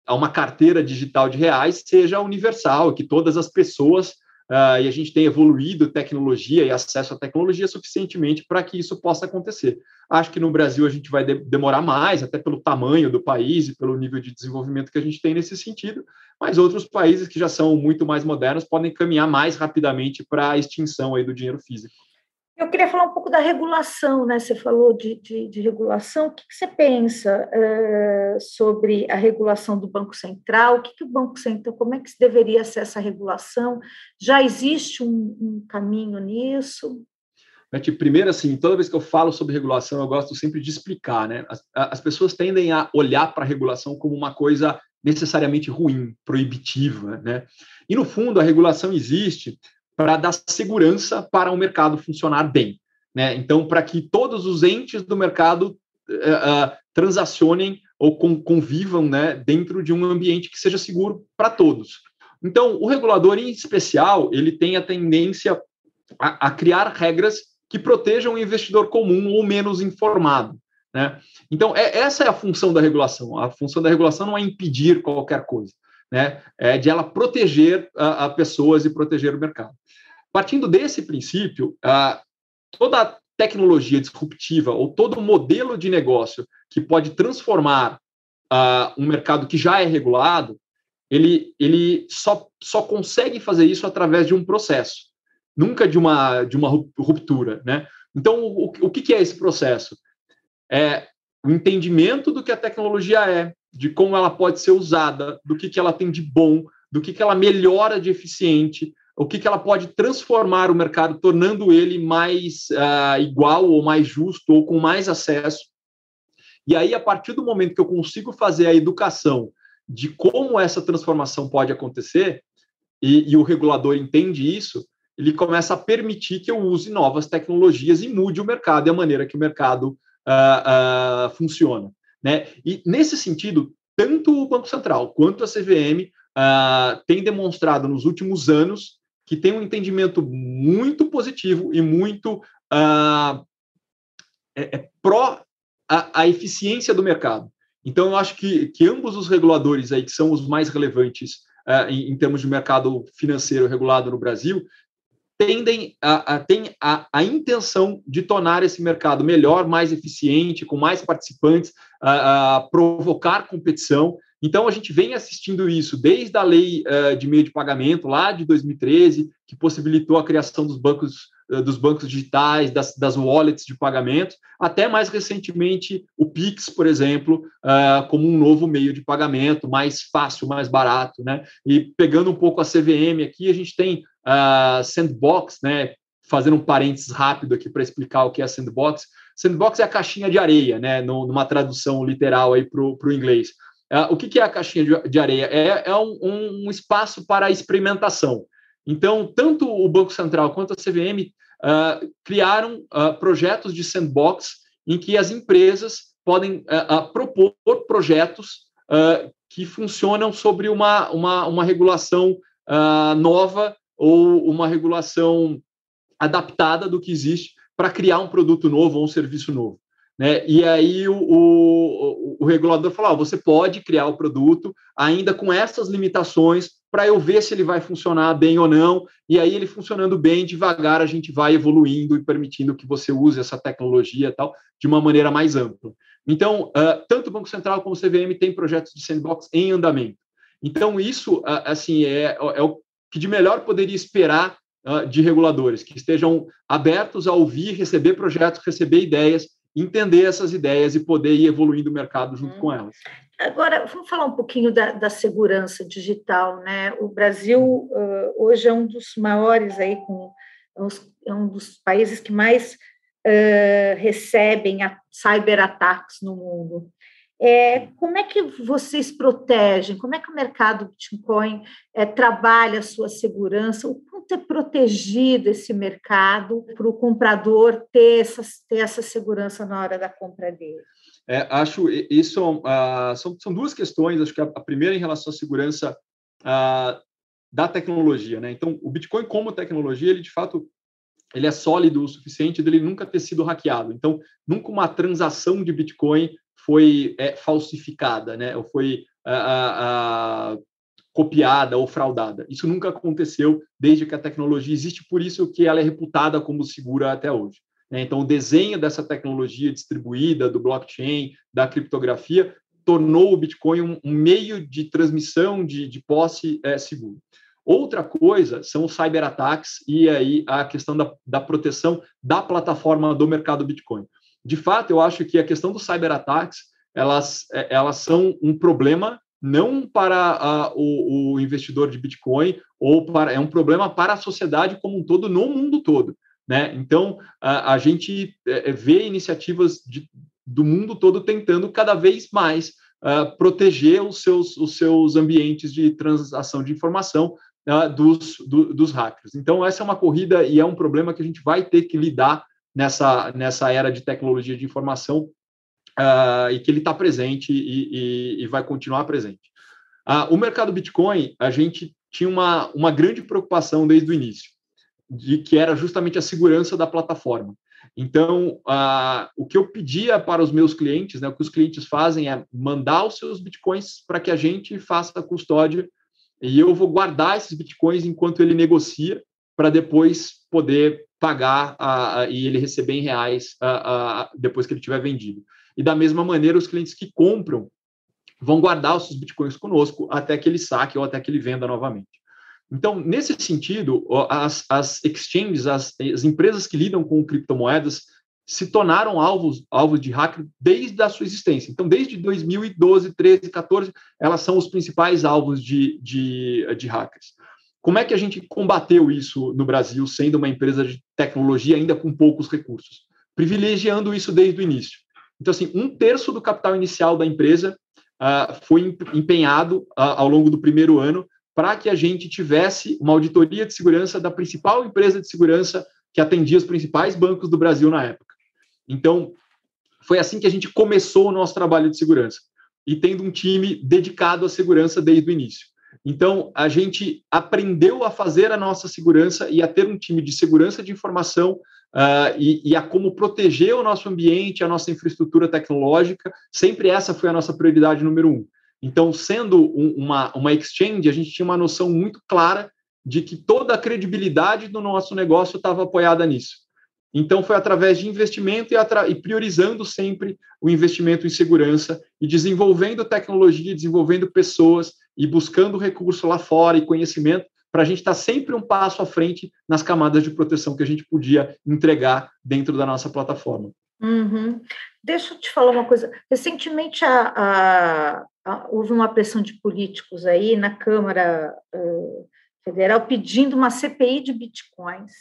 a uma carteira digital de reais seja universal, que todas as pessoas uh, e a gente tem evoluído tecnologia e acesso à tecnologia suficientemente para que isso possa acontecer. Acho que no Brasil a gente vai de demorar mais, até pelo tamanho do país e pelo nível de desenvolvimento que a gente tem nesse sentido, mas outros países que já são muito mais modernos podem caminhar mais rapidamente para a extinção aí do dinheiro físico. Eu queria falar um pouco da regulação, né? Você falou de, de, de regulação. O que, que você pensa uh, sobre a regulação do Banco Central? O que, que o Banco Central, como é que deveria ser essa regulação? Já existe um, um caminho nisso? Beth, primeiro, assim, toda vez que eu falo sobre regulação, eu gosto sempre de explicar, né? As, as pessoas tendem a olhar para a regulação como uma coisa necessariamente ruim, proibitiva, né? E no fundo, a regulação existe para dar segurança para o mercado funcionar bem. Né? Então, para que todos os entes do mercado uh, transacionem ou convivam né, dentro de um ambiente que seja seguro para todos. Então, o regulador, em especial, ele tem a tendência a, a criar regras que protejam o investidor comum ou menos informado. Né? Então, é, essa é a função da regulação. A função da regulação não é impedir qualquer coisa, né? é de ela proteger a, a pessoas e proteger o mercado. Partindo desse princípio, toda tecnologia disruptiva ou todo modelo de negócio que pode transformar um mercado que já é regulado, ele, ele só, só consegue fazer isso através de um processo, nunca de uma, de uma ruptura. Né? Então, o, o que, que é esse processo? É o entendimento do que a tecnologia é, de como ela pode ser usada, do que, que ela tem de bom, do que, que ela melhora de eficiente, o que, que ela pode transformar o mercado, tornando ele mais uh, igual ou mais justo ou com mais acesso. E aí, a partir do momento que eu consigo fazer a educação de como essa transformação pode acontecer, e, e o regulador entende isso, ele começa a permitir que eu use novas tecnologias e mude o mercado e a maneira que o mercado uh, uh, funciona. Né? E, nesse sentido, tanto o Banco Central quanto a CVM uh, têm demonstrado nos últimos anos que tem um entendimento muito positivo e muito uh, é, é pró a, a, eficiência do mercado. Então, eu acho que, que ambos os reguladores aí, que são os mais relevantes uh, em, em, termos de mercado financeiro regulado no Brasil, tendem a, a, têm a, a intenção de tornar esse mercado melhor, mais eficiente, com mais participantes, a, a provocar competição então, a gente vem assistindo isso desde a lei uh, de meio de pagamento, lá de 2013, que possibilitou a criação dos bancos, uh, dos bancos digitais, das, das wallets de pagamento, até mais recentemente o Pix, por exemplo, uh, como um novo meio de pagamento, mais fácil, mais barato. Né? E pegando um pouco a CVM aqui, a gente tem a Sandbox, né? fazendo um parênteses rápido aqui para explicar o que é Sandbox. Sandbox é a caixinha de areia, né? numa tradução literal para o inglês o que, é a caixinha de, areia? É, é um, um, espaço para experimentação. Então, tanto o Banco Central quanto a CVM uh, ah, criaram uh, projetos de sandbox em que as empresas podem propor projetos que funcionam sobre uma, uma, uma regulação nova ou uma regulação adaptada do que existe para criar um produto novo ou um serviço novo. Né? E aí o, o, o regulador falou: você pode criar o produto ainda com essas limitações para eu ver se ele vai funcionar bem ou não. E aí ele funcionando bem, devagar a gente vai evoluindo e permitindo que você use essa tecnologia tal de uma maneira mais ampla. Então, uh, tanto o Banco Central como o CVM tem projetos de sandbox em andamento. Então, isso uh, assim é, é o que de melhor poderia esperar uh, de reguladores, que estejam abertos a ouvir, receber projetos, receber ideias entender essas ideias e poder ir evoluindo o mercado junto hum. com elas. Agora, vamos falar um pouquinho da, da segurança digital, né? O Brasil uh, hoje é um dos maiores aí, com, é um dos países que mais uh, recebem cyberataques no mundo. É, como é que vocês protegem? Como é que o mercado Bitcoin é, trabalha a sua segurança? O quanto é protegido esse mercado para o comprador ter essa, ter essa segurança na hora da compra dele? É, acho isso uh, são, são duas questões. Acho que a, a primeira em relação à segurança uh, da tecnologia, né? Então, o Bitcoin como tecnologia, ele de fato ele é sólido o suficiente dele nunca ter sido hackeado. Então, nunca uma transação de Bitcoin foi é, falsificada, né? Ou foi a, a, copiada ou fraudada. Isso nunca aconteceu desde que a tecnologia existe, por isso que ela é reputada como segura até hoje. Né? Então, o desenho dessa tecnologia distribuída, do blockchain, da criptografia, tornou o Bitcoin um, um meio de transmissão de, de posse é, seguro. Outra coisa são os cyberataques e aí a questão da, da proteção da plataforma do mercado Bitcoin. De fato, eu acho que a questão dos cyberataques, elas, é, elas são um problema não para o, o, investidor de Bitcoin ou para é um problema para a sociedade como um todo no mundo todo, né? Então a, a gente é, é, vê iniciativas de, do mundo todo tentando cada vez mais uh, proteger os seus, os seus ambientes de transação de informação uh, dos, do, dos hackers. Então, essa é uma corrida e é um problema que a gente vai ter que lidar nessa, nessa era de tecnologia de informação uh, e que ele está presente e, e, e, vai continuar presente. o mercado Bitcoin, a gente tinha uma, uma grande preocupação desde o início, de que era justamente a segurança da plataforma. Então, uh, o que eu pedia para os meus clientes, né, o que os clientes fazem é mandar os seus bitcoins para que a gente faça a custódia e eu vou guardar esses bitcoins enquanto ele negocia para depois poder pagar uh, e ele receber em reais uh, depois que ele tiver vendido. E da mesma maneira, os clientes que compram vão guardar os seus bitcoins conosco até que ele saque ou até que ele venda novamente. Então, nesse sentido, as, as exchanges, as, as, empresas que lidam com criptomoedas, se tornaram alvos, alvos de hacker desde a sua existência. Então, desde 2012, 13, 14, elas são os principais alvos de, de, de hackers. Como é que a gente combateu isso no Brasil, sendo uma empresa de tecnologia ainda com poucos recursos? Privilegiando isso desde o início. Então, assim, um terço do capital inicial da empresa uh, foi empenhado uh, ao longo do primeiro ano para que a gente tivesse uma auditoria de segurança da principal empresa de segurança que atendia os principais bancos do Brasil na época. Então, foi assim que a gente começou o nosso trabalho de segurança, e tendo um time dedicado à segurança desde o início. Então, a gente aprendeu a fazer a nossa segurança e a ter um time de segurança de informação uh, e, e, a como proteger o nosso ambiente, a nossa infraestrutura tecnológica. Sempre essa foi a nossa prioridade número um. Então, sendo um, uma, uma exchange, a gente tinha uma noção muito clara de que toda a credibilidade do nosso negócio estava apoiada nisso. Então, foi através de investimento e, e, priorizando sempre o investimento em segurança e desenvolvendo tecnologia, desenvolvendo pessoas e buscando recurso lá fora e conhecimento para a gente estar tá sempre um passo à frente nas camadas de proteção que a gente podia entregar dentro da nossa plataforma. Uhum. Deixa eu te falar uma coisa. Recentemente a, a, a, houve uma pressão de políticos aí na Câmara uh, Federal pedindo uma CPI de bitcoins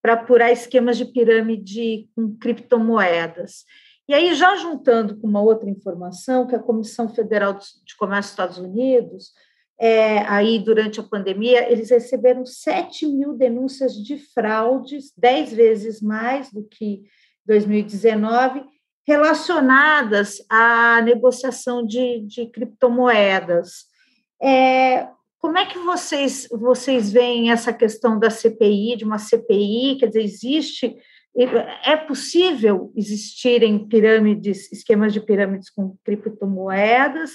para apurar esquemas de pirâmide com criptomoedas. E aí, já juntando com uma outra informação, que a Comissão Federal de Comércio dos Estados Unidos, é, aí durante a pandemia, eles receberam 7 mil denúncias de fraudes, 10 vezes mais do que 2019, relacionadas à negociação de, de criptomoedas. É, como é que vocês, vocês veem essa questão da CPI, de uma CPI? Quer dizer, existe, é possível existirem pirâmides, esquemas de pirâmides com criptomoedas?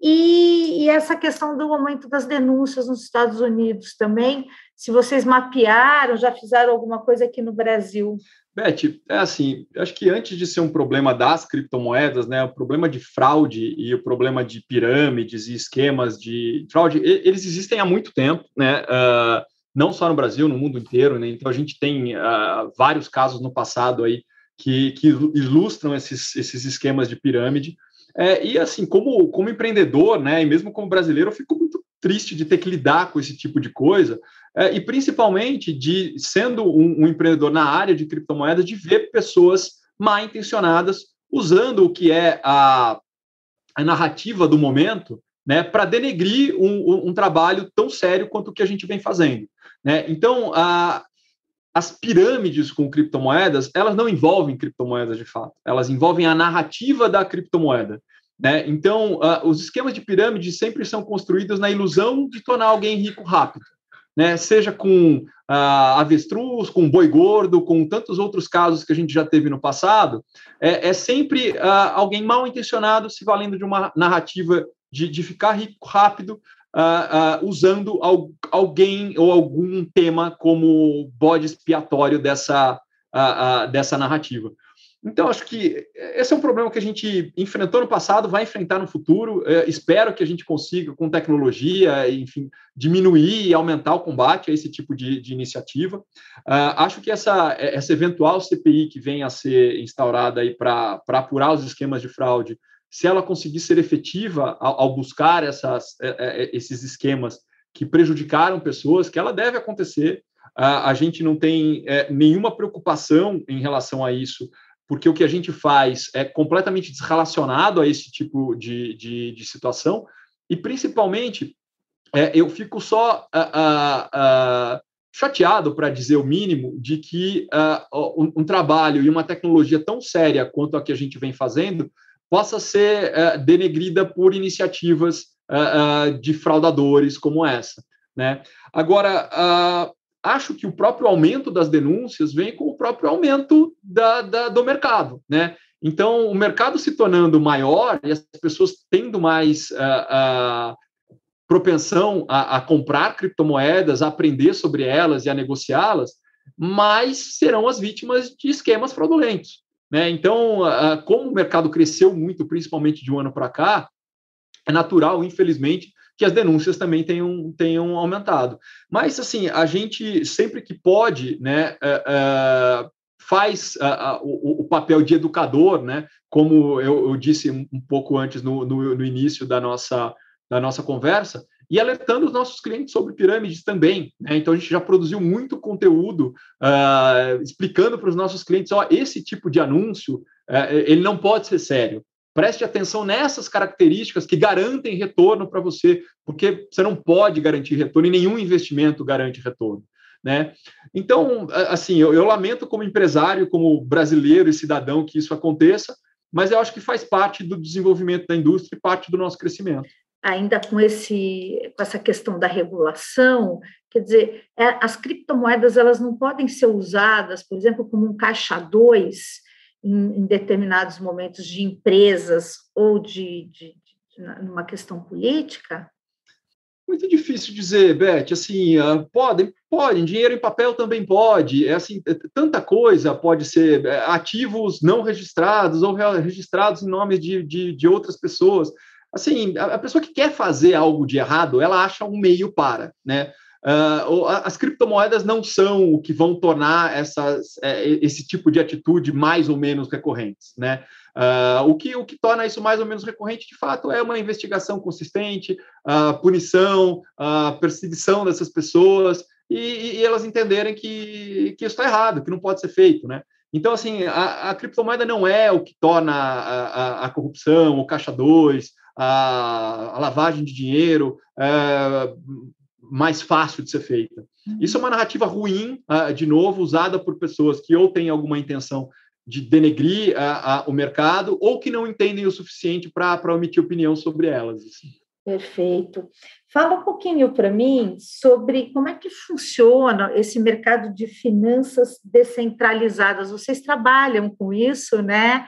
E, e, essa questão do aumento das denúncias nos Estados Unidos também, se vocês mapearam, já fizeram alguma coisa aqui no Brasil? Beth, é assim, acho que antes de ser um problema das criptomoedas, né, o problema de fraude e o problema de pirâmides e esquemas de fraude, eles existem há muito tempo, né, uh, não só no Brasil, no mundo inteiro, né, então a gente tem uh, vários casos no passado aí que, que ilustram esses, esses esquemas de pirâmide, é, e assim, como, como empreendedor, né, e mesmo como brasileiro, eu fico muito triste de ter que lidar com esse tipo de coisa, é, e principalmente de, sendo um, um, empreendedor na área de criptomoedas, de ver pessoas mal intencionadas usando o que é a, a narrativa do momento né, para denegrir um, um, trabalho tão sério quanto o que a gente vem fazendo. Né? Então, a, as pirâmides com criptomoedas, elas não envolvem criptomoedas de fato, elas envolvem a narrativa da criptomoeda. Né? Então, os esquemas de pirâmide sempre são construídos na ilusão de tornar alguém rico rápido, né? seja com uh, avestruz, com boi gordo, com tantos outros casos que a gente já teve no passado, é, é sempre uh, alguém mal intencionado se valendo de uma narrativa de, de ficar rico rápido, Uh, uh, usando al alguém ou algum tema como bode expiatório dessa, uh, dessa narrativa. Então, acho que esse é um problema que a gente enfrentou no passado, vai enfrentar no futuro. É, espero que a gente consiga, com tecnologia, enfim, diminuir e aumentar o combate a esse tipo de, de iniciativa. Uh, acho que essa, essa eventual CPI que venha a ser instaurada para apurar os esquemas de fraude, se ela conseguir ser efetiva ao, ao buscar essas, é, é, esses esquemas que prejudicaram pessoas, que ela deve acontecer. A gente não tem é, nenhuma preocupação em relação a isso porque o que a gente faz é completamente desrelacionado a esse tipo de, de, de situação, e principalmente é, eu fico só chateado, para dizer o mínimo, de que um, trabalho e uma tecnologia tão séria quanto a que a gente vem fazendo possa ser uh, denegrida por iniciativas uh, de fraudadores como essa. Né? Agora, acho que o próprio aumento das denúncias vem com o próprio aumento da, da, do mercado, né? Então, o mercado se tornando maior e as pessoas tendo mais propensão a, a, comprar criptomoedas, a aprender sobre elas e a negociá-las, mais serão as vítimas de esquemas fraudulentos. Né? Então, como o mercado cresceu muito, principalmente de um ano para cá, é natural, infelizmente, que as denúncias também tenham, tenham aumentado. Mas, assim, a gente, sempre que pode, né, é, é, faz o, o, papel de educador, né, como eu, eu disse um pouco antes no, no, no, início da nossa, da nossa conversa, e alertando os nossos clientes sobre pirâmides também. Né? Então, a gente já produziu muito conteúdo uh, explicando para os nossos clientes: ó, esse tipo de anúncio uh, ele não pode ser sério. Preste atenção nessas características que garantem retorno para você, porque você não pode garantir retorno e nenhum investimento garante retorno. Né? Então, assim, eu, eu lamento como empresário, como brasileiro e cidadão que isso aconteça, mas eu acho que faz parte do desenvolvimento da indústria e parte do nosso crescimento ainda com, esse, com essa questão da regulação, quer dizer, é, as criptomoedas elas não podem ser usadas, por exemplo, como um caixa 2 em, em determinados momentos de empresas ou de, de, de, numa questão política? Muito difícil dizer, Beth. Assim, uh, podem, podem. Dinheiro em papel também pode. É assim, é, tanta coisa pode ser é, ativos não registrados ou registrados em nome de, de, de outras pessoas. Assim, a, pessoa que quer fazer algo de errado, ela acha um meio para, né? Uh, as criptomoedas não são o que vão tornar essas, é, esse tipo de atitude mais ou menos recorrentes, né? Uh, o, que, o que torna isso mais ou menos recorrente, de fato, é uma investigação consistente, a uh, punição, a perseguição dessas pessoas e, e, elas entenderem que, que isso está errado, que não pode ser feito, né? Então, assim, a, a criptomoeda não é o que torna a, a, a corrupção, o caixa 2, a, a lavagem de dinheiro, é, mais fácil de ser feita. Uhum. Isso é uma narrativa ruim, uh, de novo, usada por pessoas que ou têm alguma intenção de denegrir uh, o mercado ou que não entendem o suficiente para omitir opinião sobre elas. Assim. Perfeito. Fala um pouquinho para mim sobre como é que funciona esse mercado de finanças descentralizadas. Vocês trabalham com isso, né?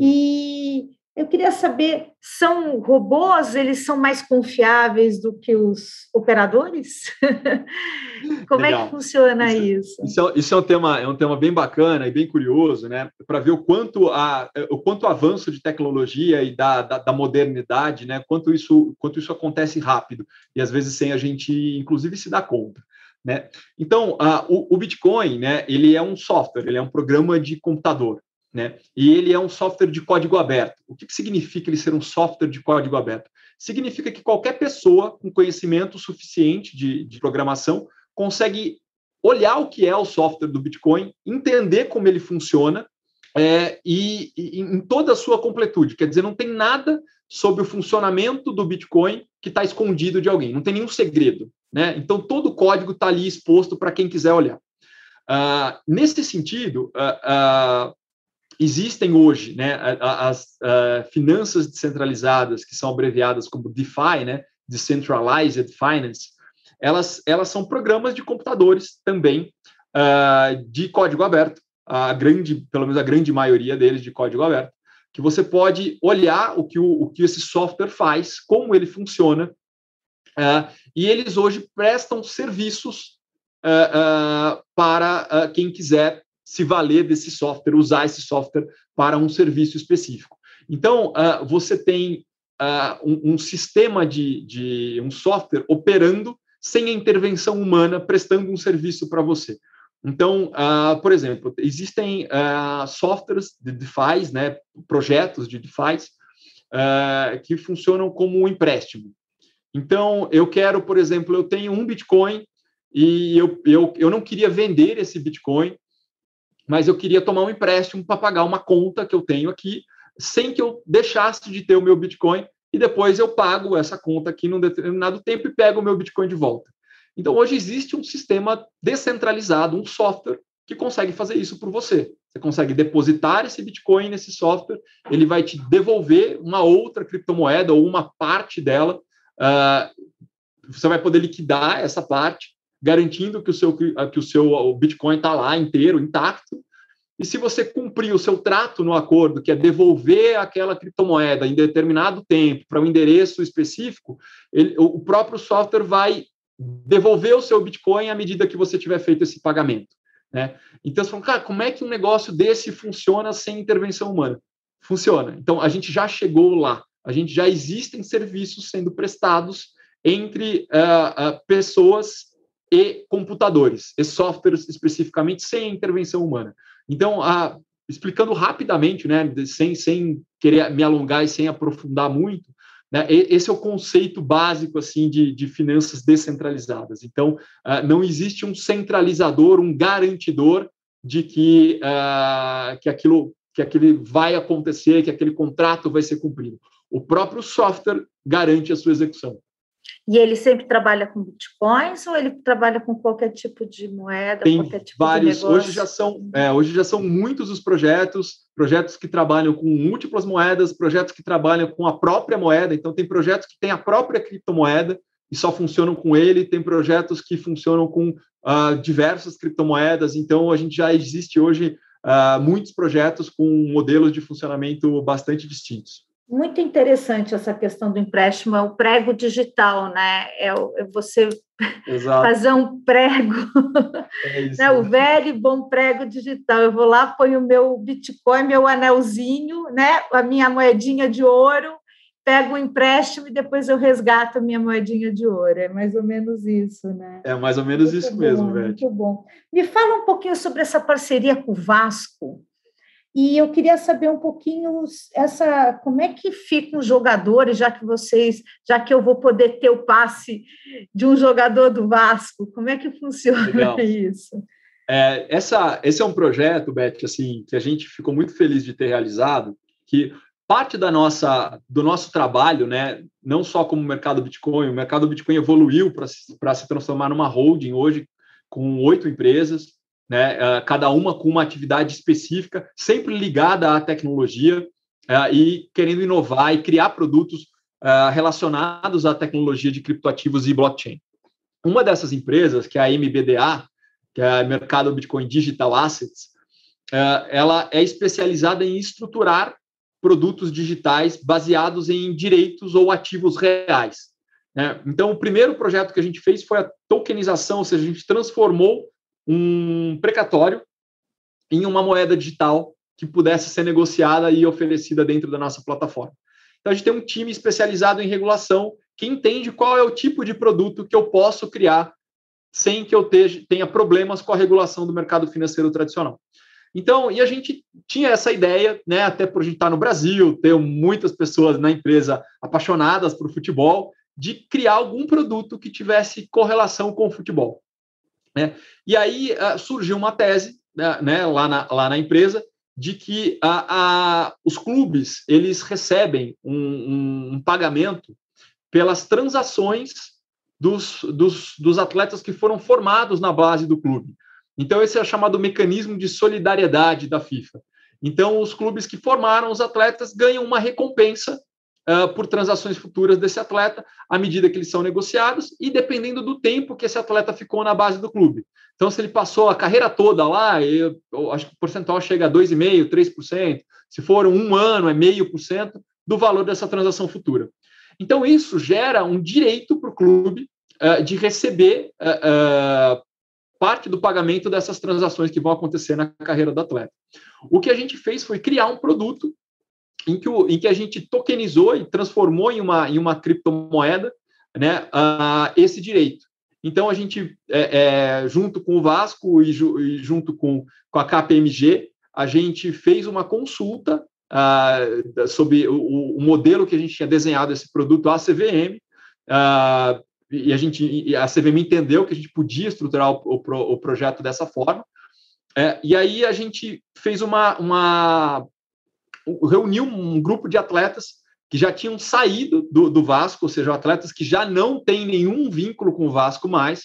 E eu queria saber, são robôs, eles são mais confiáveis do que os operadores? [LAUGHS] Como Legal. é que funciona isso? Isso, é, isso é, um tema, é um tema bem bacana e bem curioso, né? Para ver o quanto, a, o quanto o avanço de tecnologia e da, da, da, modernidade, né? Quanto isso, quanto isso acontece rápido e às vezes sem a gente, inclusive, se dar conta. Né? Então, o, o Bitcoin, né? Ele é um software, ele é um programa de computador. Né? E ele é um software de código aberto. O que, que significa ele ser um software de código aberto? Significa que qualquer pessoa com conhecimento suficiente de, de programação consegue olhar o que é o software do Bitcoin, entender como ele funciona é, e, e, em toda a sua completude. Quer dizer, não tem nada sobre o funcionamento do Bitcoin que está escondido de alguém, não tem nenhum segredo. Né? Então, todo o código está ali exposto para quem quiser olhar. Uh, nesse sentido, uh, existem hoje né, as finanças descentralizadas, que são abreviadas como DeFi, né, Decentralized Finance, elas, elas são programas de computadores também de código aberto, a grande, pelo menos a grande maioria deles de código aberto, que você pode olhar o que, o, o que esse software faz, como ele funciona, e eles hoje prestam serviços uh, uh, para uh, quem quiser se valer desse software, usar esse software para um serviço específico. Então, você tem um, um, sistema de, de um software operando sem a intervenção humana, prestando um serviço para você. Então, uh, por exemplo, existem uh, softwares de DeFi, né, projetos de DeFi, uh, que funcionam como um empréstimo. Então, eu quero, por exemplo, eu tenho um Bitcoin e eu, eu, eu não queria vender esse Bitcoin, mas eu queria tomar um empréstimo para pagar uma conta que eu tenho aqui, sem que eu deixasse de ter o meu Bitcoin, e depois eu pago essa conta aqui num determinado tempo e pego o meu Bitcoin de volta. Então, hoje existe um sistema descentralizado, um software que consegue fazer isso por você. Você consegue depositar esse Bitcoin nesse software, ele vai te devolver uma outra criptomoeda ou uma parte dela. Uh, você vai poder liquidar essa parte, garantindo que o seu, que o seu o Bitcoin está lá inteiro, intacto. E se você cumprir o seu trato no acordo, que é devolver aquela criptomoeda em determinado tempo para um endereço específico, ele, o próprio software vai devolver o seu Bitcoin à medida que você tiver feito esse pagamento. Né? Então, você fala, cara, como é que um negócio desse funciona sem intervenção humana? Funciona. Então, a gente já chegou lá. A gente já existem serviços sendo prestados entre uh, uh, pessoas e computadores, e softwares especificamente, sem intervenção humana. Então, uh, explicando rapidamente, né, sem, sem querer me alongar e sem aprofundar muito, né? Esse é o conceito básico assim de, de finanças descentralizadas. Então, uh, não existe um centralizador, um garantidor de que, uh, que, aquilo, que aquilo vai acontecer, que aquele contrato vai ser cumprido. O próprio software garante a sua execução. E ele sempre trabalha com bitcoins ou ele trabalha com qualquer tipo de moeda, Tem qualquer tipo vários. Hoje já são, é, hoje já são muitos os projetos, projetos que trabalham com múltiplas moedas, projetos que trabalham com a própria moeda. Então tem projetos que têm a própria criptomoeda e só funcionam com ele. Tem projetos que funcionam com uh, diversas criptomoedas. Então a gente já existe hoje uh, muitos projetos com modelos de funcionamento bastante distintos muito interessante essa questão do empréstimo, é o prego digital, né? É, é você Exato. fazer um prego, é [LAUGHS] isso, né? o velho e bom prego digital. Eu vou lá, ponho o meu Bitcoin, meu anelzinho, né? a minha moedinha de ouro, pego o empréstimo e depois eu resgato a minha moedinha de ouro. É mais ou menos isso, né? É mais ou menos muito isso bom, mesmo, velho. Muito bom. Me fala um pouquinho sobre essa parceria com o Vasco. E eu queria saber um pouquinho essa como é que ficam os jogadores, já que vocês, já que eu vou poder ter o passe de um jogador do Vasco, como é que funciona Legal. [LAUGHS] isso? É, essa, esse é um projeto, Beth, assim, que a gente ficou muito feliz de ter realizado, que parte da nossa, do nosso trabalho, né, não só como mercado Bitcoin, o mercado Bitcoin evoluiu para se transformar numa holding hoje com oito empresas, né, ah, cada uma com uma atividade específica, sempre ligada à tecnologia ah, e querendo inovar e criar produtos ah, relacionados à tecnologia de criptoativos e blockchain. Uma dessas empresas, que é a MBDA, que é Mercado Bitcoin Digital Assets, ela é especializada em estruturar produtos digitais baseados em direitos ou ativos reais. Né. Então, o primeiro projeto que a gente fez foi a tokenização, ou seja, a gente transformou um precatório em uma moeda digital que pudesse ser negociada e oferecida dentro da nossa plataforma. Então, a gente tem um time especializado em regulação que entende qual é o tipo de produto que eu posso criar sem que eu tenha problemas com a regulação do mercado financeiro tradicional. Então, e a gente tinha essa ideia, né, até por a gente estar no Brasil, ter muitas pessoas na empresa apaixonadas por futebol, de criar algum produto que tivesse correlação com o futebol. Né? E aí uh, surgiu uma tese né, né, lá, na, lá na empresa de que a, a, os clubes eles recebem um, um, pagamento pelas transações dos, dos, dos atletas que foram formados na base do clube. Então, esse é o chamado mecanismo de solidariedade da FIFA. Então, os clubes que formaram os atletas ganham uma recompensa uh, por transações futuras desse atleta, à medida que eles são negociados, e dependendo do tempo que esse atleta ficou na base do clube. Então, se ele passou a carreira toda lá, eu, eu acho que o percentual chega a 2,5%, 3%. Se for um ano, é meio por cento do valor dessa transação futura. Então, isso gera um direito para o clube uh, de receber uh, parte do pagamento dessas transações que vão acontecer na carreira do atleta. O que a gente fez foi criar um produto em que, o, em que a gente tokenizou e transformou em uma, em uma criptomoeda né, uh, esse direito. Então, a gente, é, é, junto com o Vasco e, ju, e, junto com, com a KPMG, a gente fez uma consulta uh, sobre o, o, modelo que a gente tinha desenhado esse produto, a CVM, uh, e a gente e a CVM entendeu que a gente podia estruturar o, o, o projeto dessa forma. É, e aí a gente fez uma, uma reuniu um grupo de atletas que já tinham saído do, do Vasco, ou seja, atletas que já não têm nenhum vínculo com o Vasco mais,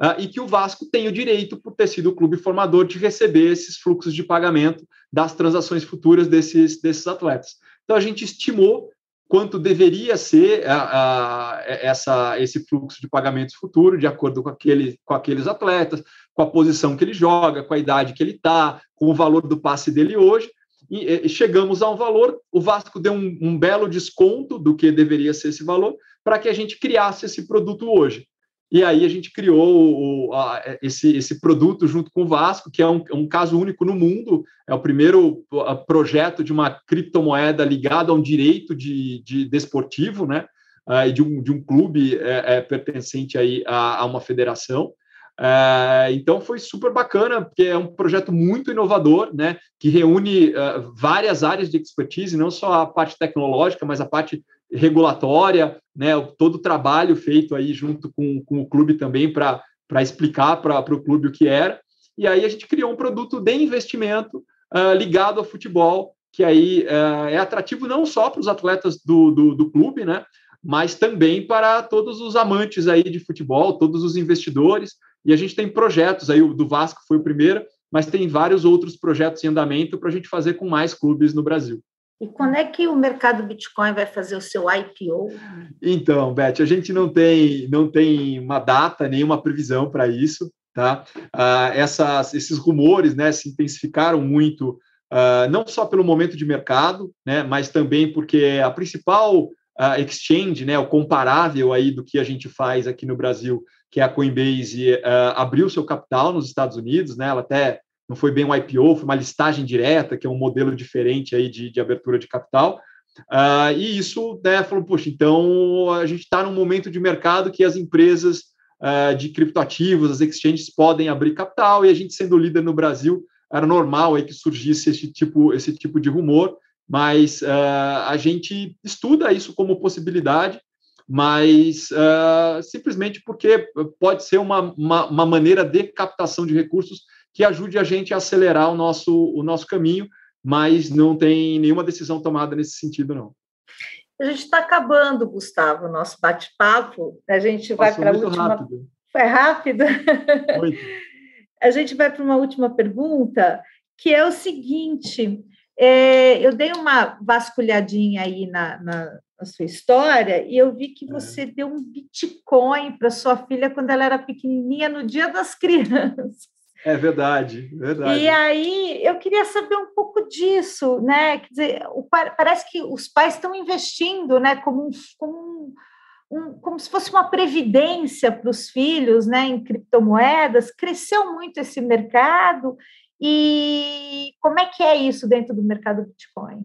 uh, e que o Vasco tem o direito, por ter sido o clube formador, de receber esses fluxos de pagamento das transações futuras desses, desses atletas. Então a gente estimou quanto deveria ser a, a, essa, esse fluxo de pagamentos futuro, de acordo com, aquele, com aqueles atletas, com a posição que ele joga, com a idade que ele está, com o valor do passe dele hoje, e, chegamos a um valor. O Vasco deu um, um belo desconto do que deveria ser esse valor, para que a gente criasse esse produto hoje. E aí a gente criou o, a, esse, esse produto junto com o Vasco, que é um, um, caso único no mundo. É o primeiro projeto de uma criptomoeda ligada a um direito de, de desportivo, né? Uh, de, um, de um clube é, é, pertencente aí a, a uma federação. Uh, então foi super bacana, porque é um projeto muito inovador, né? Que reúne uh, várias áreas de expertise, não só a parte tecnológica, mas a parte regulatória, né, todo o trabalho feito aí junto com, com o clube também para explicar para o clube o que era. E aí a gente criou um produto de investimento uh, ligado ao futebol, que aí é atrativo não só para os atletas do, do, do, clube, né, mas também para todos os amantes aí de futebol, todos os investidores. E a gente tem projetos aí, o do Vasco foi o primeiro, mas tem vários outros projetos em andamento para a gente fazer com mais clubes no Brasil. E quando é que o mercado Bitcoin vai fazer o seu IPO? Então, Beth, a gente não tem, não tem uma data, nenhuma previsão para isso. Tá? Ah, essas, esses rumores né, se intensificaram muito, ah, não só pelo momento de mercado, né, mas também porque a principal ah, exchange, né, o comparável aí do que a gente faz aqui no Brasil, que é a Coinbase, ah, abriu seu capital nos Estados Unidos, né, ela até não foi bem um IPO, foi uma listagem direta, que é um modelo diferente aí de, de abertura de capital. Uh, e isso né, falou, poxa, então a gente está num momento de mercado que as empresas uh, de criptoativos, as exchanges podem abrir capital, e a gente sendo líder no Brasil, era normal aí que surgisse esse tipo, esse tipo de rumor, mas uh, a gente estuda isso como possibilidade, mas simplesmente porque pode ser uma, uma, uma maneira de captação de recursos que ajude a gente a acelerar o nosso, o nosso caminho, mas não tem nenhuma decisão tomada nesse sentido, não. A gente está acabando, Gustavo, o nosso bate-papo. A gente vai para a última. Rápido. Foi rápido? Muito. [LAUGHS] a gente vai para uma última pergunta, que é o seguinte: é, eu dei uma vasculhadinha aí na, na, na, sua história e eu vi que é. você é. deu um Bitcoin para sua filha quando ela era pequenininha, no Dia das [LAUGHS] Crianças. É verdade, verdade. E aí eu queria saber um pouco disso, né? Quer dizer, o, parece que os pais estão investindo, né? Como, um, como, um, como se fosse uma previdência para os filhos, né? Em criptomoedas. Cresceu muito esse mercado. E como é que é isso dentro do mercado Bitcoin?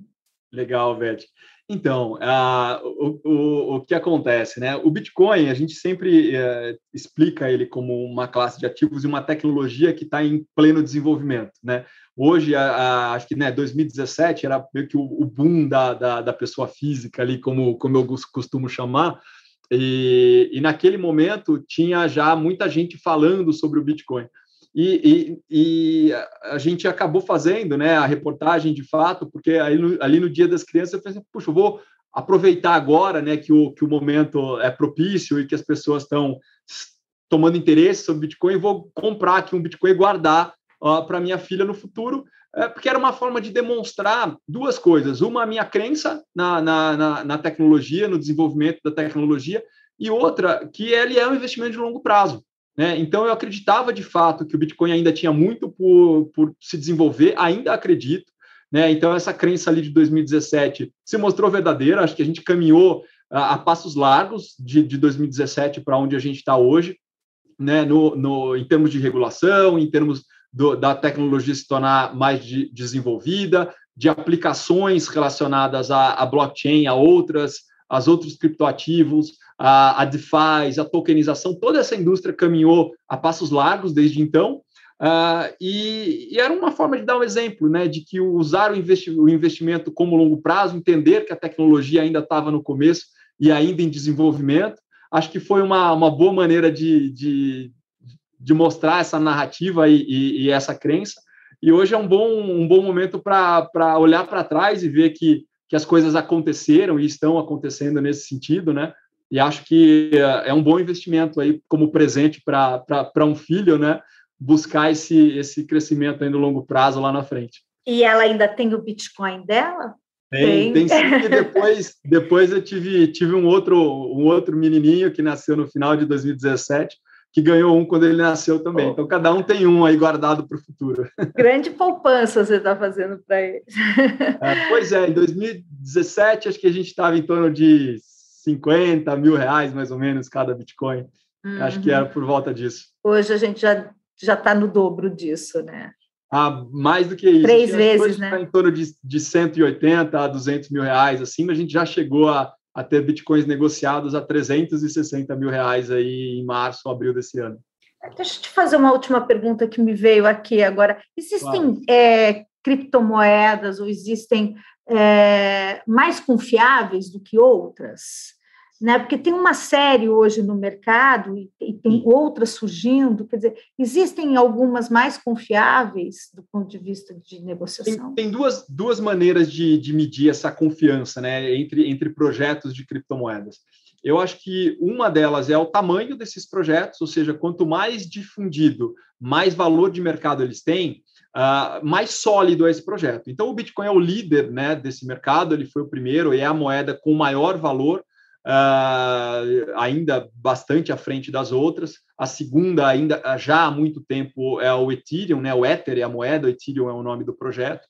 Legal, Beth. Então, o, o, o que acontece, né? O Bitcoin, a gente sempre uh, explica ele como uma classe de ativos e uma tecnologia que está em pleno desenvolvimento, né? Hoje, a, a, acho que né, 2017 era meio que o, o boom da, da, da, pessoa física ali, como, como eu costumo chamar, e, e naquele momento tinha já muita gente falando sobre o Bitcoin. E, e, e, a gente acabou fazendo né, a reportagem de fato, porque ali no, ali no Dia das Crianças eu pensei, puxa, eu vou aproveitar agora né, que, o, que o momento é propício e que as pessoas estão tomando interesse sobre Bitcoin, vou comprar aqui um Bitcoin e guardar uh, para minha filha no futuro, é, porque era uma forma de demonstrar duas coisas. Uma, a minha crença na, na, na, na tecnologia, no desenvolvimento da tecnologia, e outra, que ele é um investimento de longo prazo. Né? Então, eu acreditava de fato que o Bitcoin ainda tinha muito por, por se desenvolver, ainda acredito. Né? Então, essa crença ali de 2017 se mostrou verdadeira. Acho que a gente caminhou a, a passos largos de, de 2017 para onde a gente está hoje, né? no, no, em termos de regulação, em termos do, da tecnologia se tornar mais de, desenvolvida, de aplicações relacionadas à, à blockchain, a outras, as outros criptoativos, a, a DeFi, a tokenização, toda essa indústria caminhou a passos largos desde então, uh, e, e, era uma forma de dar um exemplo, né, de que usar o, investi o investimento como longo prazo, entender que a tecnologia ainda estava no começo e ainda em desenvolvimento, acho que foi uma, uma boa maneira de, de, de mostrar essa narrativa e, e, e, essa crença, e hoje é um bom, um bom momento para olhar para trás e ver que, que as coisas aconteceram e estão acontecendo nesse sentido, né? e acho que é, é um bom investimento aí como presente para um filho, né? Buscar esse, esse crescimento aí no longo prazo lá na frente. E ela ainda tem o Bitcoin dela? Tem, tem, tem sim. E depois, depois eu tive, tive um outro, um outro menininho que nasceu no final de 2017, que ganhou um quando ele nasceu também. Oh. Então, cada um tem um aí guardado para o futuro. [LAUGHS] Grande poupança você está fazendo para eles. É, pois é, em 2017, acho que a gente estava em torno de 50 mil reais, mais ou menos, cada Bitcoin. Uhum. Acho que era por volta disso. Hoje a gente já já está no dobro disso, né? Ah, mais do que isso. Três vezes, né? Tá em torno de, de 180 a 200 mil reais, assim, a gente já chegou a, a ter bitcoins negociados a 360 mil reais aí em março, abril desse ano. Deixa eu te fazer uma última pergunta que me veio aqui agora. Existem claro. é, criptomoedas ou existem é, mais confiáveis do que outras? Né? Porque tem uma série hoje no mercado e, e tem outras surgindo, quer dizer, existem algumas mais confiáveis do ponto de vista de negociação? Tem, tem duas, duas maneiras de, de medir essa confiança né, entre, entre projetos de criptomoedas. Eu acho que uma delas é o tamanho desses projetos, ou seja, quanto mais difundido, mais valor de mercado eles têm, uh, mais sólido é esse projeto. Então, o Bitcoin é o líder né, desse mercado, ele foi o primeiro e é a moeda com maior valor, uh, ainda bastante à frente das outras. A segunda, ainda já há muito tempo, é o Ethereum, né, o Ether é a moeda, o Ethereum é o nome do projeto.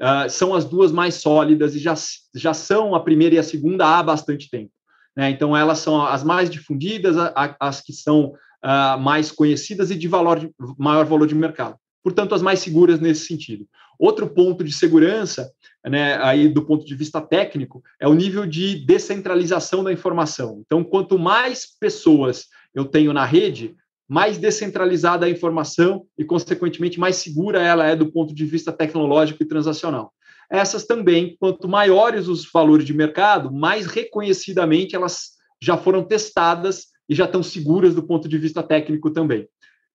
Uh, são as duas mais sólidas e já, já são a primeira e a segunda há bastante tempo. Né? Então, elas são as mais difundidas, as que são uh, mais conhecidas e de valor maior valor de mercado portanto, as mais seguras nesse sentido. Outro ponto de segurança, né, aí do ponto de vista técnico, é o nível de descentralização da informação. Então, quanto mais pessoas eu tenho na rede, mais descentralizada a informação e, consequentemente, mais segura ela é do ponto de vista tecnológico e transacional. Essas também, quanto maiores os valores de mercado, mais reconhecidamente elas já foram testadas e já estão seguras do ponto de vista técnico também.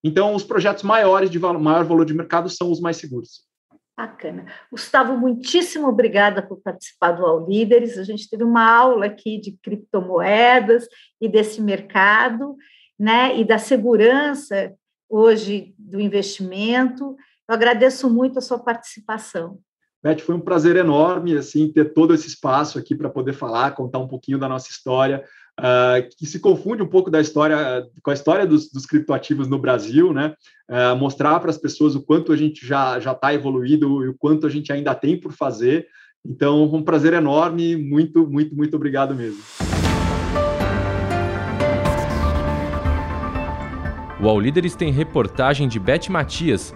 Então, os projetos maiores, de maior valor de mercado, são os mais seguros. Bacana. Gustavo, muitíssimo obrigada por participar do All Líderes. A gente teve uma aula aqui de criptomoedas e desse mercado, né, e da segurança hoje do investimento. Eu agradeço muito a sua participação. Beth, foi um prazer enorme assim ter todo esse espaço aqui para poder falar, contar um pouquinho da nossa história uh, que se confunde um pouco da história com a história dos, dos criptoativos no Brasil, né? Uh, mostrar para as pessoas o quanto a gente já já está evoluído e o quanto a gente ainda tem por fazer. Então, um prazer enorme, muito, muito, muito obrigado mesmo. O All Líderes tem reportagem de Beth Matias